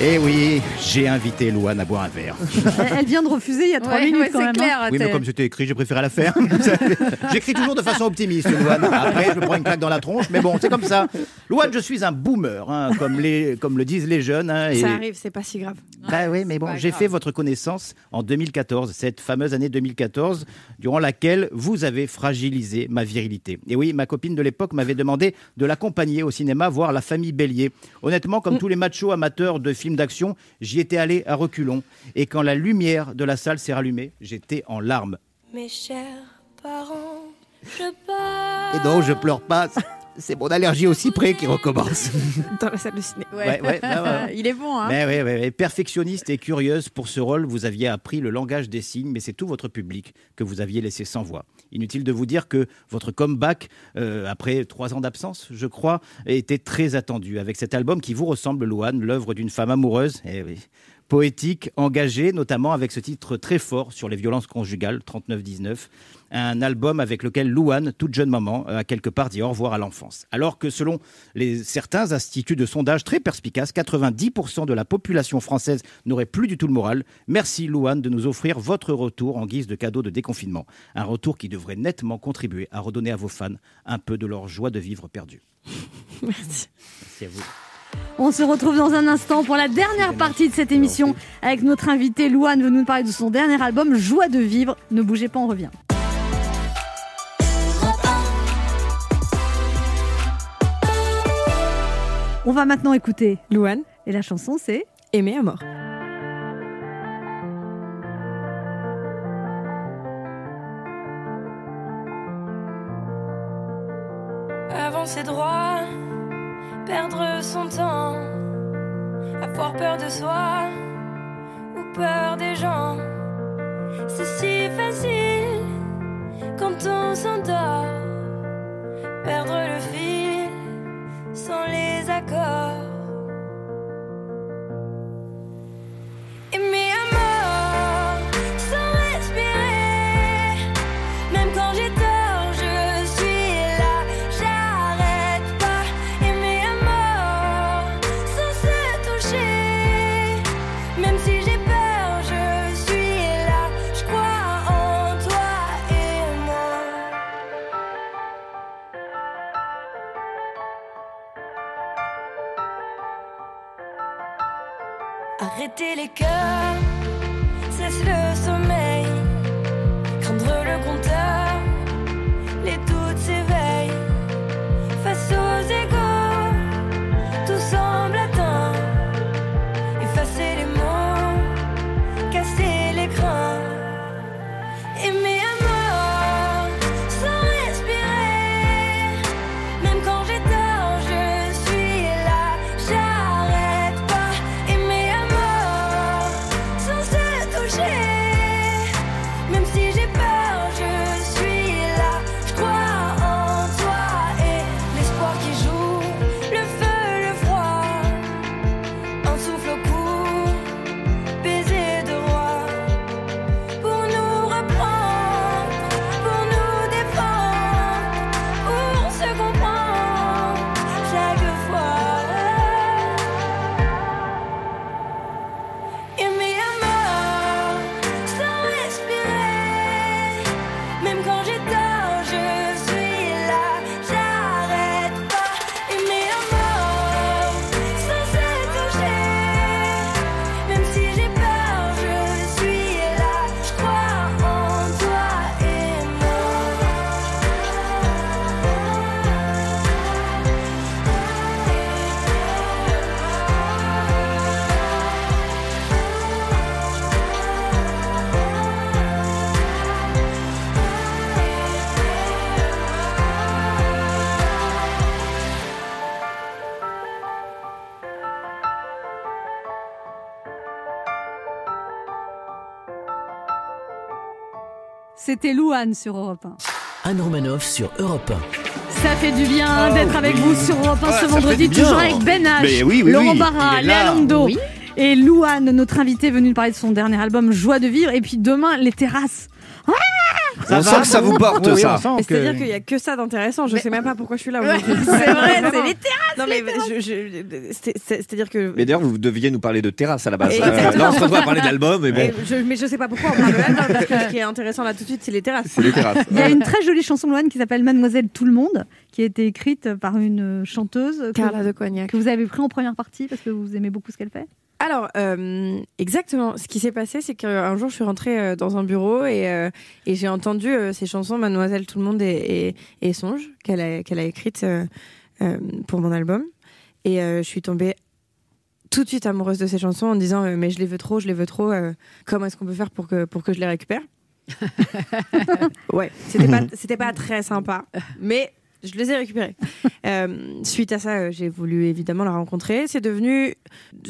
Eh oui, j'ai invité Loane à boire un verre. Elle- vient de refuser il y a trois minutes ouais, quand c'est même. hein. clair. Oui, mais comme c'était écrit, j'ai préféré la faire. J'écris toujours de façon optimiste, Louane. Après, je me prends une claque dans la tronche, mais bon, c'est comme ça. Louane, je suis un boomer, hein, comme, les, comme le disent les jeunes. hein, et- Ça arrive, c'est pas si grave. Bah oui, mais bon, j'ai fait votre connaissance en 2014, cette fameuse année 2014, durant laquelle vous avez fragilisé ma virilité. Et oui, ma copine de l'époque m'avait demandé de l'accompagner au cinéma voir La Famille Bélier. Honnêtement, comme tous les machos amateurs de films d'action, j'y étais allé à reculons. Et quand la lumière de la salle s'est rallumée, j'étais en larmes. Mes chers parents, je pars. Et non, je pleure pas. C'est mon allergie au cyprès qui recommence. Dans la salle de ciné. Ouais, ouais. Il est bon, hein Mais ouais, ouais, ouais. Perfectionniste et curieuse pour ce rôle, vous aviez appris le langage des signes, mais c'est tout votre public que vous aviez laissé sans voix. Inutile de vous dire que votre comeback, euh, après trois ans d'absence, je crois, était très attendu. Avec cet album qui vous ressemble, Louane, l'œuvre d'une femme amoureuse, eh oui, poétique, engagée, notamment avec ce titre très fort sur les violences conjugales, 39-19. Un album avec lequel Louane, toute jeune maman, a quelque part dit au revoir à l'enfance. Alors que selon les, certains instituts de sondage très perspicaces, 90% de la population française n'aurait plus du tout le moral. Merci Louane de nous offrir votre retour en guise de cadeau de déconfinement. Un retour qui devrait nettement contribuer à redonner à vos fans un peu de leur joie de vivre perdue. Merci. Merci à vous. On se retrouve dans un instant pour la dernière partie de cette émission avec notre invité Louane veut nous parler de son dernier album Joie de vivre. Ne bougez pas, on revient. On va maintenant écouter Louane. Et la chanson c'est Aimer à mort. Avancer droit, perdre son temps, avoir peur de soi ou peur des gens. C'est si facile quand on s'endort, perdre le fil sans les accords. Arrêter les cœurs, C'était Louane sur Europe 1. Anne Romanoff sur Europe Ça fait du bien Oh, d'être avec vous sur Europe 1 Ah, ce vendredi, toujours avec Ben H, Mais oui, oui, Laurent oui, Barra. Léa Lando Oui. et Louane, notre invité venu nous parler de son dernier album Joie de vivre. Et puis demain, les terrasses. On sent que ça vous porte, Oui, oui, ça. C'est-à-dire qu'il n'y a que ça d'intéressant. Je ne sais même pas pourquoi je suis là c'est vrai, c'est les terrasses, Non, mais c'est-à-dire que. Mais d'ailleurs, vous deviez nous parler de terrasse à la base. Euh, là, on se retrouve à parler de l'album, mais bon. Je, mais je sais pas pourquoi on parle de l'album, parce que ce qui est intéressant là tout de suite, c'est les terrasses. C'est les terrasses. Il y a une très jolie chanson de Louane qui s'appelle Mademoiselle Tout le Monde, qui a été écrite par une chanteuse que, Carla de Cognac. que vous avez pris en première partie parce que vous aimez beaucoup ce qu'elle fait. Alors, euh, exactement. Ce qui s'est passé, c'est qu'un jour, je suis rentrée euh, dans un bureau et, euh, et j'ai entendu ces chansons, Mademoiselle Tout le Monde et, et, et Songe, qu'elle a, qu'elle a écrites pour mon album. Et je suis tombée tout de suite amoureuse de ces chansons en disant Mais je les veux trop, je les veux trop. comment est-ce qu'on peut faire pour que, pour que je les récupère? Ouais, c'était pas, c'était pas très sympa, mais je les ai récupérés. Euh, suite à ça, euh, j'ai voulu évidemment la rencontrer. C'est devenu,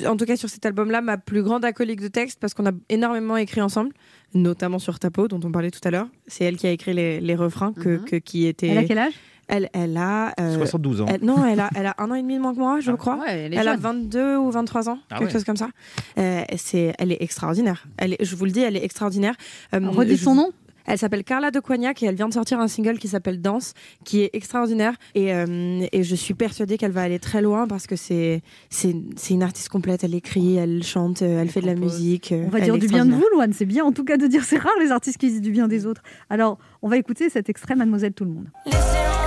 en tout cas sur cet album-là, ma plus grande acolyte de texte parce qu'on a énormément écrit ensemble, notamment sur Tapo, dont on parlait tout à l'heure. C'est elle qui a écrit les, les refrains que, que- qui étaient. Elle a quel âge? Elle, elle a. euh, 72 ans. elle- non, elle a, elle a un an et demi de moins que moi, je crois. ouais, elle est a jeune. 22 ou 23 ans, Ah quelque ouais. chose comme ça. Euh, c'est, elle est extraordinaire. Elle est, je vous le dis, elle est extraordinaire. Euh, Redis son vous- nom Elle s'appelle Carla de Cognac et elle vient de sortir un single qui s'appelle Danse, qui est extraordinaire. Et, euh, et je suis persuadée qu'elle va aller très loin parce que c'est c'est c'est une artiste complète. Elle écrit, elle chante, euh, elle fait de la musique. euh, On va dire du bien de vous, Loane. C'est bien en tout cas de dire c'est rare les artistes qui disent du bien des autres. Alors, on va écouter cet extrait, Mademoiselle Tout le Monde. Laissez-moi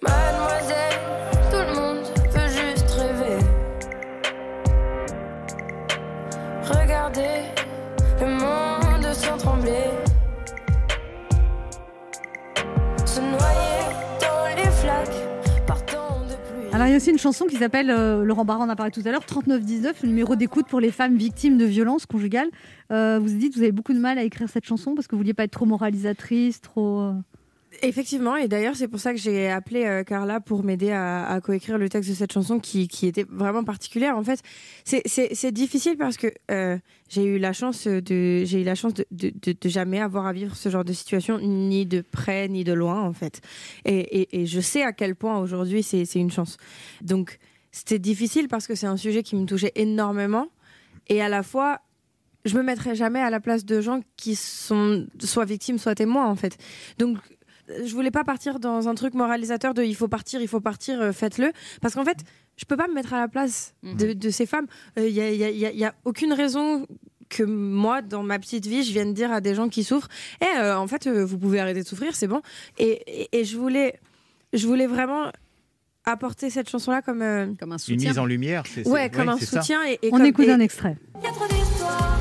Mademoiselle, tout le monde veut juste rêver. Regardez le monde sans trembler. Alors, il y a aussi une chanson qui s'appelle, euh, Laurent Barra en a parlé tout à l'heure, 3919, le numéro d'écoute pour les femmes victimes de violences conjugales. Euh, vous dites que vous avez beaucoup de mal à écrire cette chanson parce que vous vouliez pas être trop moralisatrice, trop. Effectivement, et d'ailleurs c'est pour ça que j'ai appelé euh, Carla pour m'aider à, à coécrire le texte de cette chanson qui, était vraiment particulière. En fait, c'est- difficile parce que euh, j'ai eu la chance de eu la chance de, jamais avoir à vivre ce genre de situation ni de près ni de loin en fait. Et, et, je sais à quel point aujourd'hui c'est une chance. Donc c'était difficile parce que c'est un sujet qui me touchait énormément et à la fois je me mettrai jamais à la place de gens qui sont soit victimes soit témoins en fait. Donc je voulais pas partir dans un truc moralisateur de il faut partir, il faut partir, euh, faites-le. Parce qu'en fait, je peux pas me mettre à la place de, de ces femmes. Il n'y a, y a- y a- y a aucune raison que moi, dans ma petite vie, je vienne dire à des gens qui souffrent Eh, euh, en fait, euh, vous pouvez arrêter de souffrir, c'est bon. Et, et- et je, voulais, je voulais vraiment apporter cette chanson-là comme, euh, comme un Une mise en lumière, c'est Ouais, comme un ça. soutien. Et, et On comme- écoute et- un extrait. Y a trop d'histoires,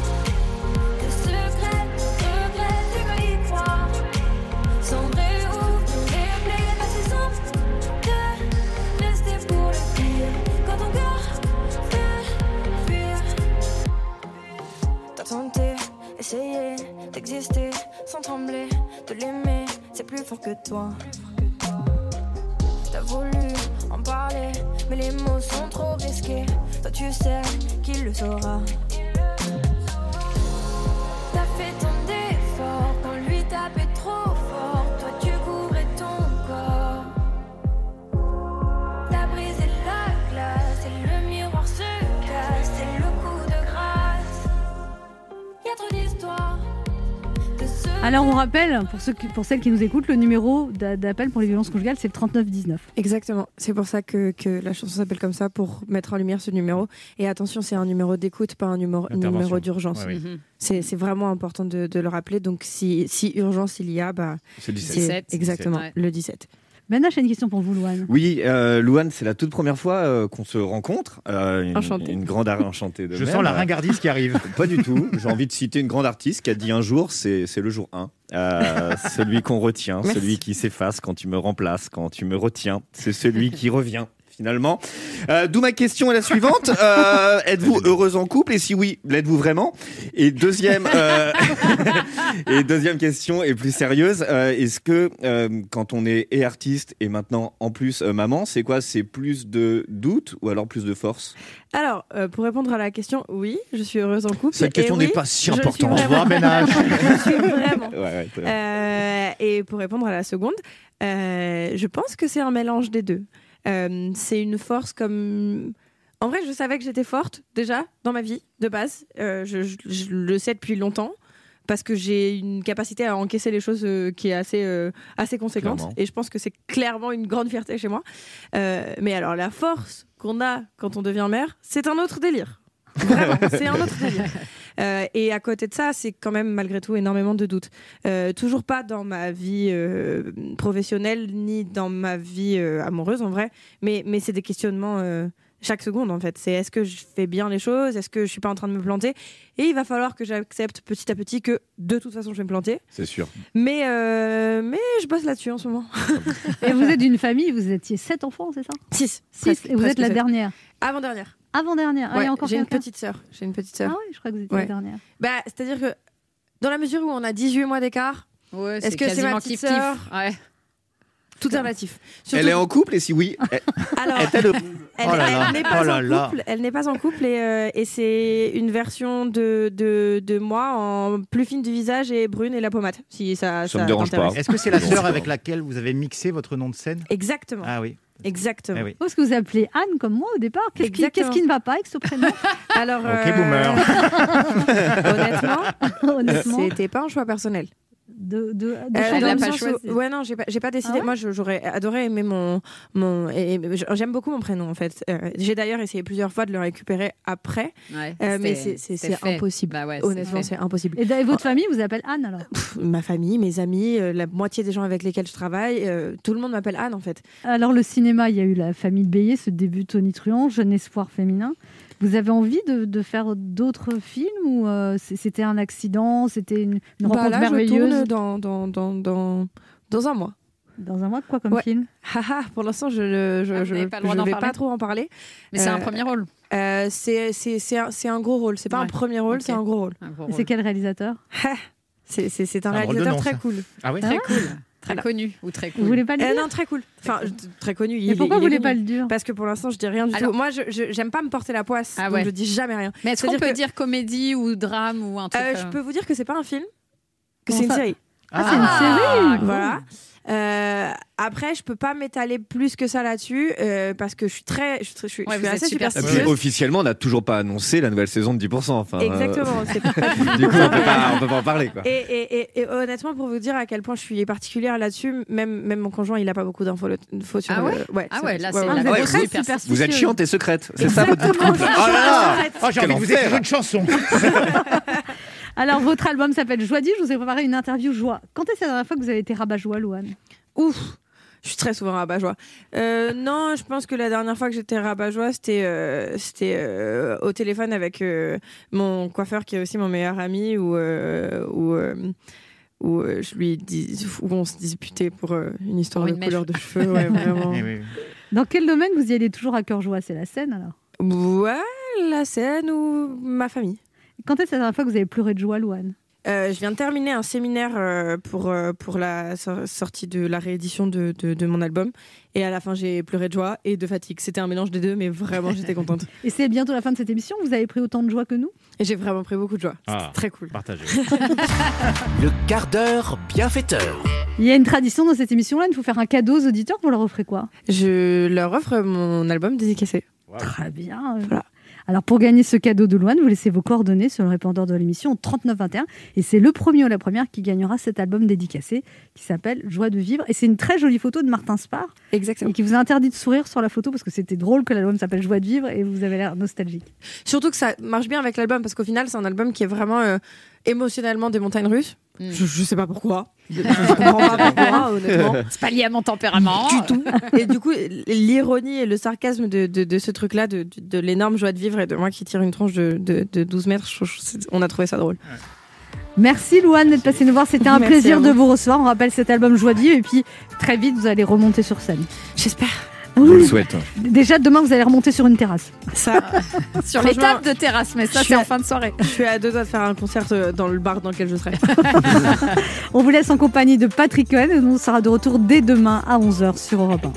Essayé d'exister sans trembler, de l'aimer, c'est plus fort que toi. T'as voulu en parler, mais les mots sont trop risqués. Toi tu sais qu'il le saura. Alors, on rappelle, pour, ceux qui- pour celles qui nous écoutent, le numéro d'a- d'appel pour les violences conjugales, c'est le 3919. Exactement. C'est pour ça que, que la chanson s'appelle comme ça, pour mettre en lumière ce numéro. Et attention, c'est un numéro d'écoute, pas un numéro, d'urgence. Ouais, oui. Mhm. C'est c'est vraiment important de, de le rappeler. Donc, si, si urgence il y a, bah, C'est le 17. c'est 17. exactement Ouais. le 17. Benna, j'ai une question pour vous, Loane. Oui, euh, Louane, c'est la toute première fois euh, qu'on se rencontre. Euh, une, Enchantée. une grande enchantée de Je même. sens la ringardise qui arrive. Pas du tout. J'ai envie de citer une grande artiste qui a dit un jour, c'est c'est le jour 1. Euh, celui qu'on retient, Merci. celui qui s'efface quand tu me remplaces, quand tu me retiens. C'est celui qui revient. Finalement. Euh, D'où ma question est la suivante. Euh, Êtes-vous heureuse en couple? Et si oui, l'êtes-vous vraiment? Et deuxième, euh, et deuxième question est plus sérieuse. Euh, Est-ce que euh, quand on est et artiste et maintenant en plus euh, maman, c'est quoi? C'est plus de doute ou alors plus de force? Alors, euh, pour répondre à la question, oui, je suis heureuse en couple. Cette Et question oui, n'est pas si je suis importante. Ben H. je suis vraiment. Ouais, ouais, et pour répondre à la seconde, euh, je pense que c'est un mélange des deux. Euh, c'est une force comme. En vrai, je savais que j'étais forte déjà dans ma vie de base. Euh, je, je- je le sais depuis longtemps parce que j'ai une capacité à encaisser les choses euh, qui est assez euh, assez conséquente. Clairement. Et je pense que c'est clairement une grande fierté chez moi. Mais alors la force qu'on a quand on devient mère, c'est un autre délire. Vraiment, c'est un autre délire. Euh, et à côté de ça, c'est quand même malgré tout énormément de doutes. Euh, toujours pas dans ma vie euh, professionnelle ni dans ma vie euh, amoureuse en vrai, mais, mais c'est des questionnements euh, chaque seconde en fait. C'est est-ce que je fais bien les choses? Est-ce que je suis pas en train de me planter? Et il va falloir que j'accepte petit à petit que de toute façon je vais me planter. C'est sûr. Mais, euh, mais je bosse là-dessus en ce moment. Et vous êtes d'une famille, vous étiez sept enfants, c'est ça? Six. Six. Presque- Et vous êtes la sept. dernière Avant-dernière. Avant-dernière. Ah, il y Ouais, a encore j'ai une petite sœur. J'ai une petite sœur. Ah oui, je crois que vous étiez Ouais. la dernière. Bah, c'est-à-dire que dans la mesure où on a 18 mois d'écart, Ouais, Est-ce que c'est ma petite sœur Ouais. Tout est relatif. Elle est en couple et si oui, elle, Alors, Elle, Oh elle là, n'est pas oh là en là. couple. Elle n'est pas en couple et, euh, et c'est une version de, de, de moi en plus fine du visage et brune et la pommade. Si ça, Ça me dérange pas. Est-ce que c'est la sœur avec laquelle vous avez mixé votre nom de scène? Exactement. Ah oui. Exactement. Eh oui. Parce que vous appelez Anne comme moi au départ. Qu'est-ce qui, Exactement. qu'est-ce qui ne va pas avec ce prénom Alors, Ok, boomer. honnêtement, Honnêtement. c'était pas un choix personnel. De, de, de Euh, changer dans l'a le pas sens où- choisi. Ouais, non, j'ai pas, j'ai pas décidé. Ah ouais Moi, j'aurais adoré aimer mon. mon et- et J'aime beaucoup mon prénom, en fait. Euh, j'ai d'ailleurs essayé plusieurs fois de le récupérer après. Ouais, Euh, mais c'est- impossible. Bah ouais, c'est Honnêtement, fait. c'est impossible. Et, et votre famille vous appelle Anne alors? Pff, ma famille, mes amis, euh, la moitié des gens avec lesquels je travaille, euh, tout le monde m'appelle Anne, en fait. Alors le cinéma, il y a eu la famille Bélier, ce début Tony Truant, jeune espoir féminin. Vous avez envie de, de faire d'autres films ou euh, c'était un accident, c'était une, une Bah rencontre là, je merveilleuse tourne dans, dans, dans, dans, dans un mois. Dans un mois, quoi comme Ouais. film? Haha, pour l'instant, je ne je, Ah, je- je vais parler pas trop en parler. Mais c'est un Euh, premier rôle. Euh, c'est c'est- c'est un, c'est un gros rôle. C'est pas un premier rôle, c'est un gros rôle. Un gros Et c'est quel réalisateur? C'est c'est- c'est un un réalisateur très cool. Ah oui Très cool. Très Alors. connu ou très cool. Vous voulez pas le Euh, dire non, très cool. Enfin, très connu. Il est- pourquoi il vous voulez pas le dire Parce que pour l'instant, je dis rien du Alors- tout. Moi, je j'aime pas me porter la poisse, Ah donc ouais. je dis jamais rien. Mais est-ce qu'on peut que- dire comédie ou drame ou un truc Euh, euh, Je peux vous dire que c'est pas un film, que Comment c'est une série. Ah, c'est une série Voilà. Euh, après, je peux pas m'étaler plus que ça là-dessus euh, parce que je suis très, je suis, je Ouais, je assez super superstitieuse. officiellement, on n'a toujours pas annoncé la nouvelle saison de 10%. Enfin, euh, Exactement. c'est pas du coup, on peut pas, on peut pas en parler. Quoi. Et, et- et- et honnêtement, pour vous dire à quel point je suis particulière là-dessus, même, même mon conjoint, il a pas beaucoup d'infos le- infos sur Ah le- ouais c'est Ah ouais, là, c'est ouais. la Ah, vous ouais, êtes super-. Vous êtes chiante et secrète. C'est ça votre couple. Oh là là Oh, j'ai envie de vous écrire enfer. une chanson. Alors votre album s'appelle Joie je vous ai préparé une interview Joie. Quand est-ce la dernière fois que vous avez été rabat-joie, Louane? Ouf je suis très souvent rabat-joie. Euh, non, je pense que la dernière fois que j'étais rabat-joie, c'était euh, c'était euh, au téléphone avec euh, mon coiffeur qui est aussi mon meilleur ami où, où euh, je lui dis où on se disputait pour euh, une histoire Pour de mèche. couleur de cheveux. Ouais, vraiment. Eh. Dans quel domaine vous y allez toujours à cœur joie? C'est la scène alors? Ouais, la scène ou ma famille. Quand est-ce la dernière fois que vous avez pleuré de joie, Louane? Euh, je viens de terminer un séminaire euh, pour, euh, pour la so- sortie de la réédition de, de, de mon album. Et à la fin, j'ai pleuré de joie et de fatigue. C'était un mélange des deux, mais vraiment, j'étais contente. Et c'est bientôt la fin de cette émission, vous avez pris autant de joie que nous? Et j'ai vraiment pris beaucoup de joie. C'était Ah. très cool. Partagez. Le quart d'heure bienfaiteur. Il y a une tradition dans cette émission-là, il faut faire un cadeau aux auditeurs, vous leur offrez quoi? Je leur offre mon album dédicacé. Très bien. Voilà. Alors pour gagner ce cadeau de Louane, vous laissez vos coordonnées sur le répondeur de l'émission 3921 et c'est le premier ou la première qui gagnera cet album dédicacé qui s'appelle Joie de vivre et c'est une très jolie photo de Martin Spar Exactement. et qui vous a interdit de sourire sur la photo parce que c'était drôle que l'album s'appelle Joie de vivre et vous avez l'air nostalgique. Surtout que ça marche bien avec l'album parce qu'au final, c'est un album qui est vraiment euh, émotionnellement des montagnes russes. Mm. Je, je sais pas pourquoi. Je, je comprends pas pourquoi, honnêtement. C'est pas lié à mon tempérament. du tout. Et du coup, l'ironie et le sarcasme de, de, de ce truc-là, de, de, de l'énorme joie de vivre et de moi qui tire une tronche de, de, de 12 mètres, je- je- c'est- on a trouvé ça drôle. Merci Louane d'être passée nous voir, c'était un Merci plaisir vous. de vous recevoir. On rappelle cet album Joie de vivre et puis très vite vous allez remonter sur scène. J'espère. Je vous le souhaite. Déjà demain vous allez remonter sur une terrasse. Ça, Sur tables de terrasse, mais ça, je c'est en fin de soirée. je suis à deux doigts de faire un concert euh, dans le bar dans lequel je serai. On vous laisse en compagnie de Patrick Cohen et on sera de retour dès demain à 11h sur Europe 1.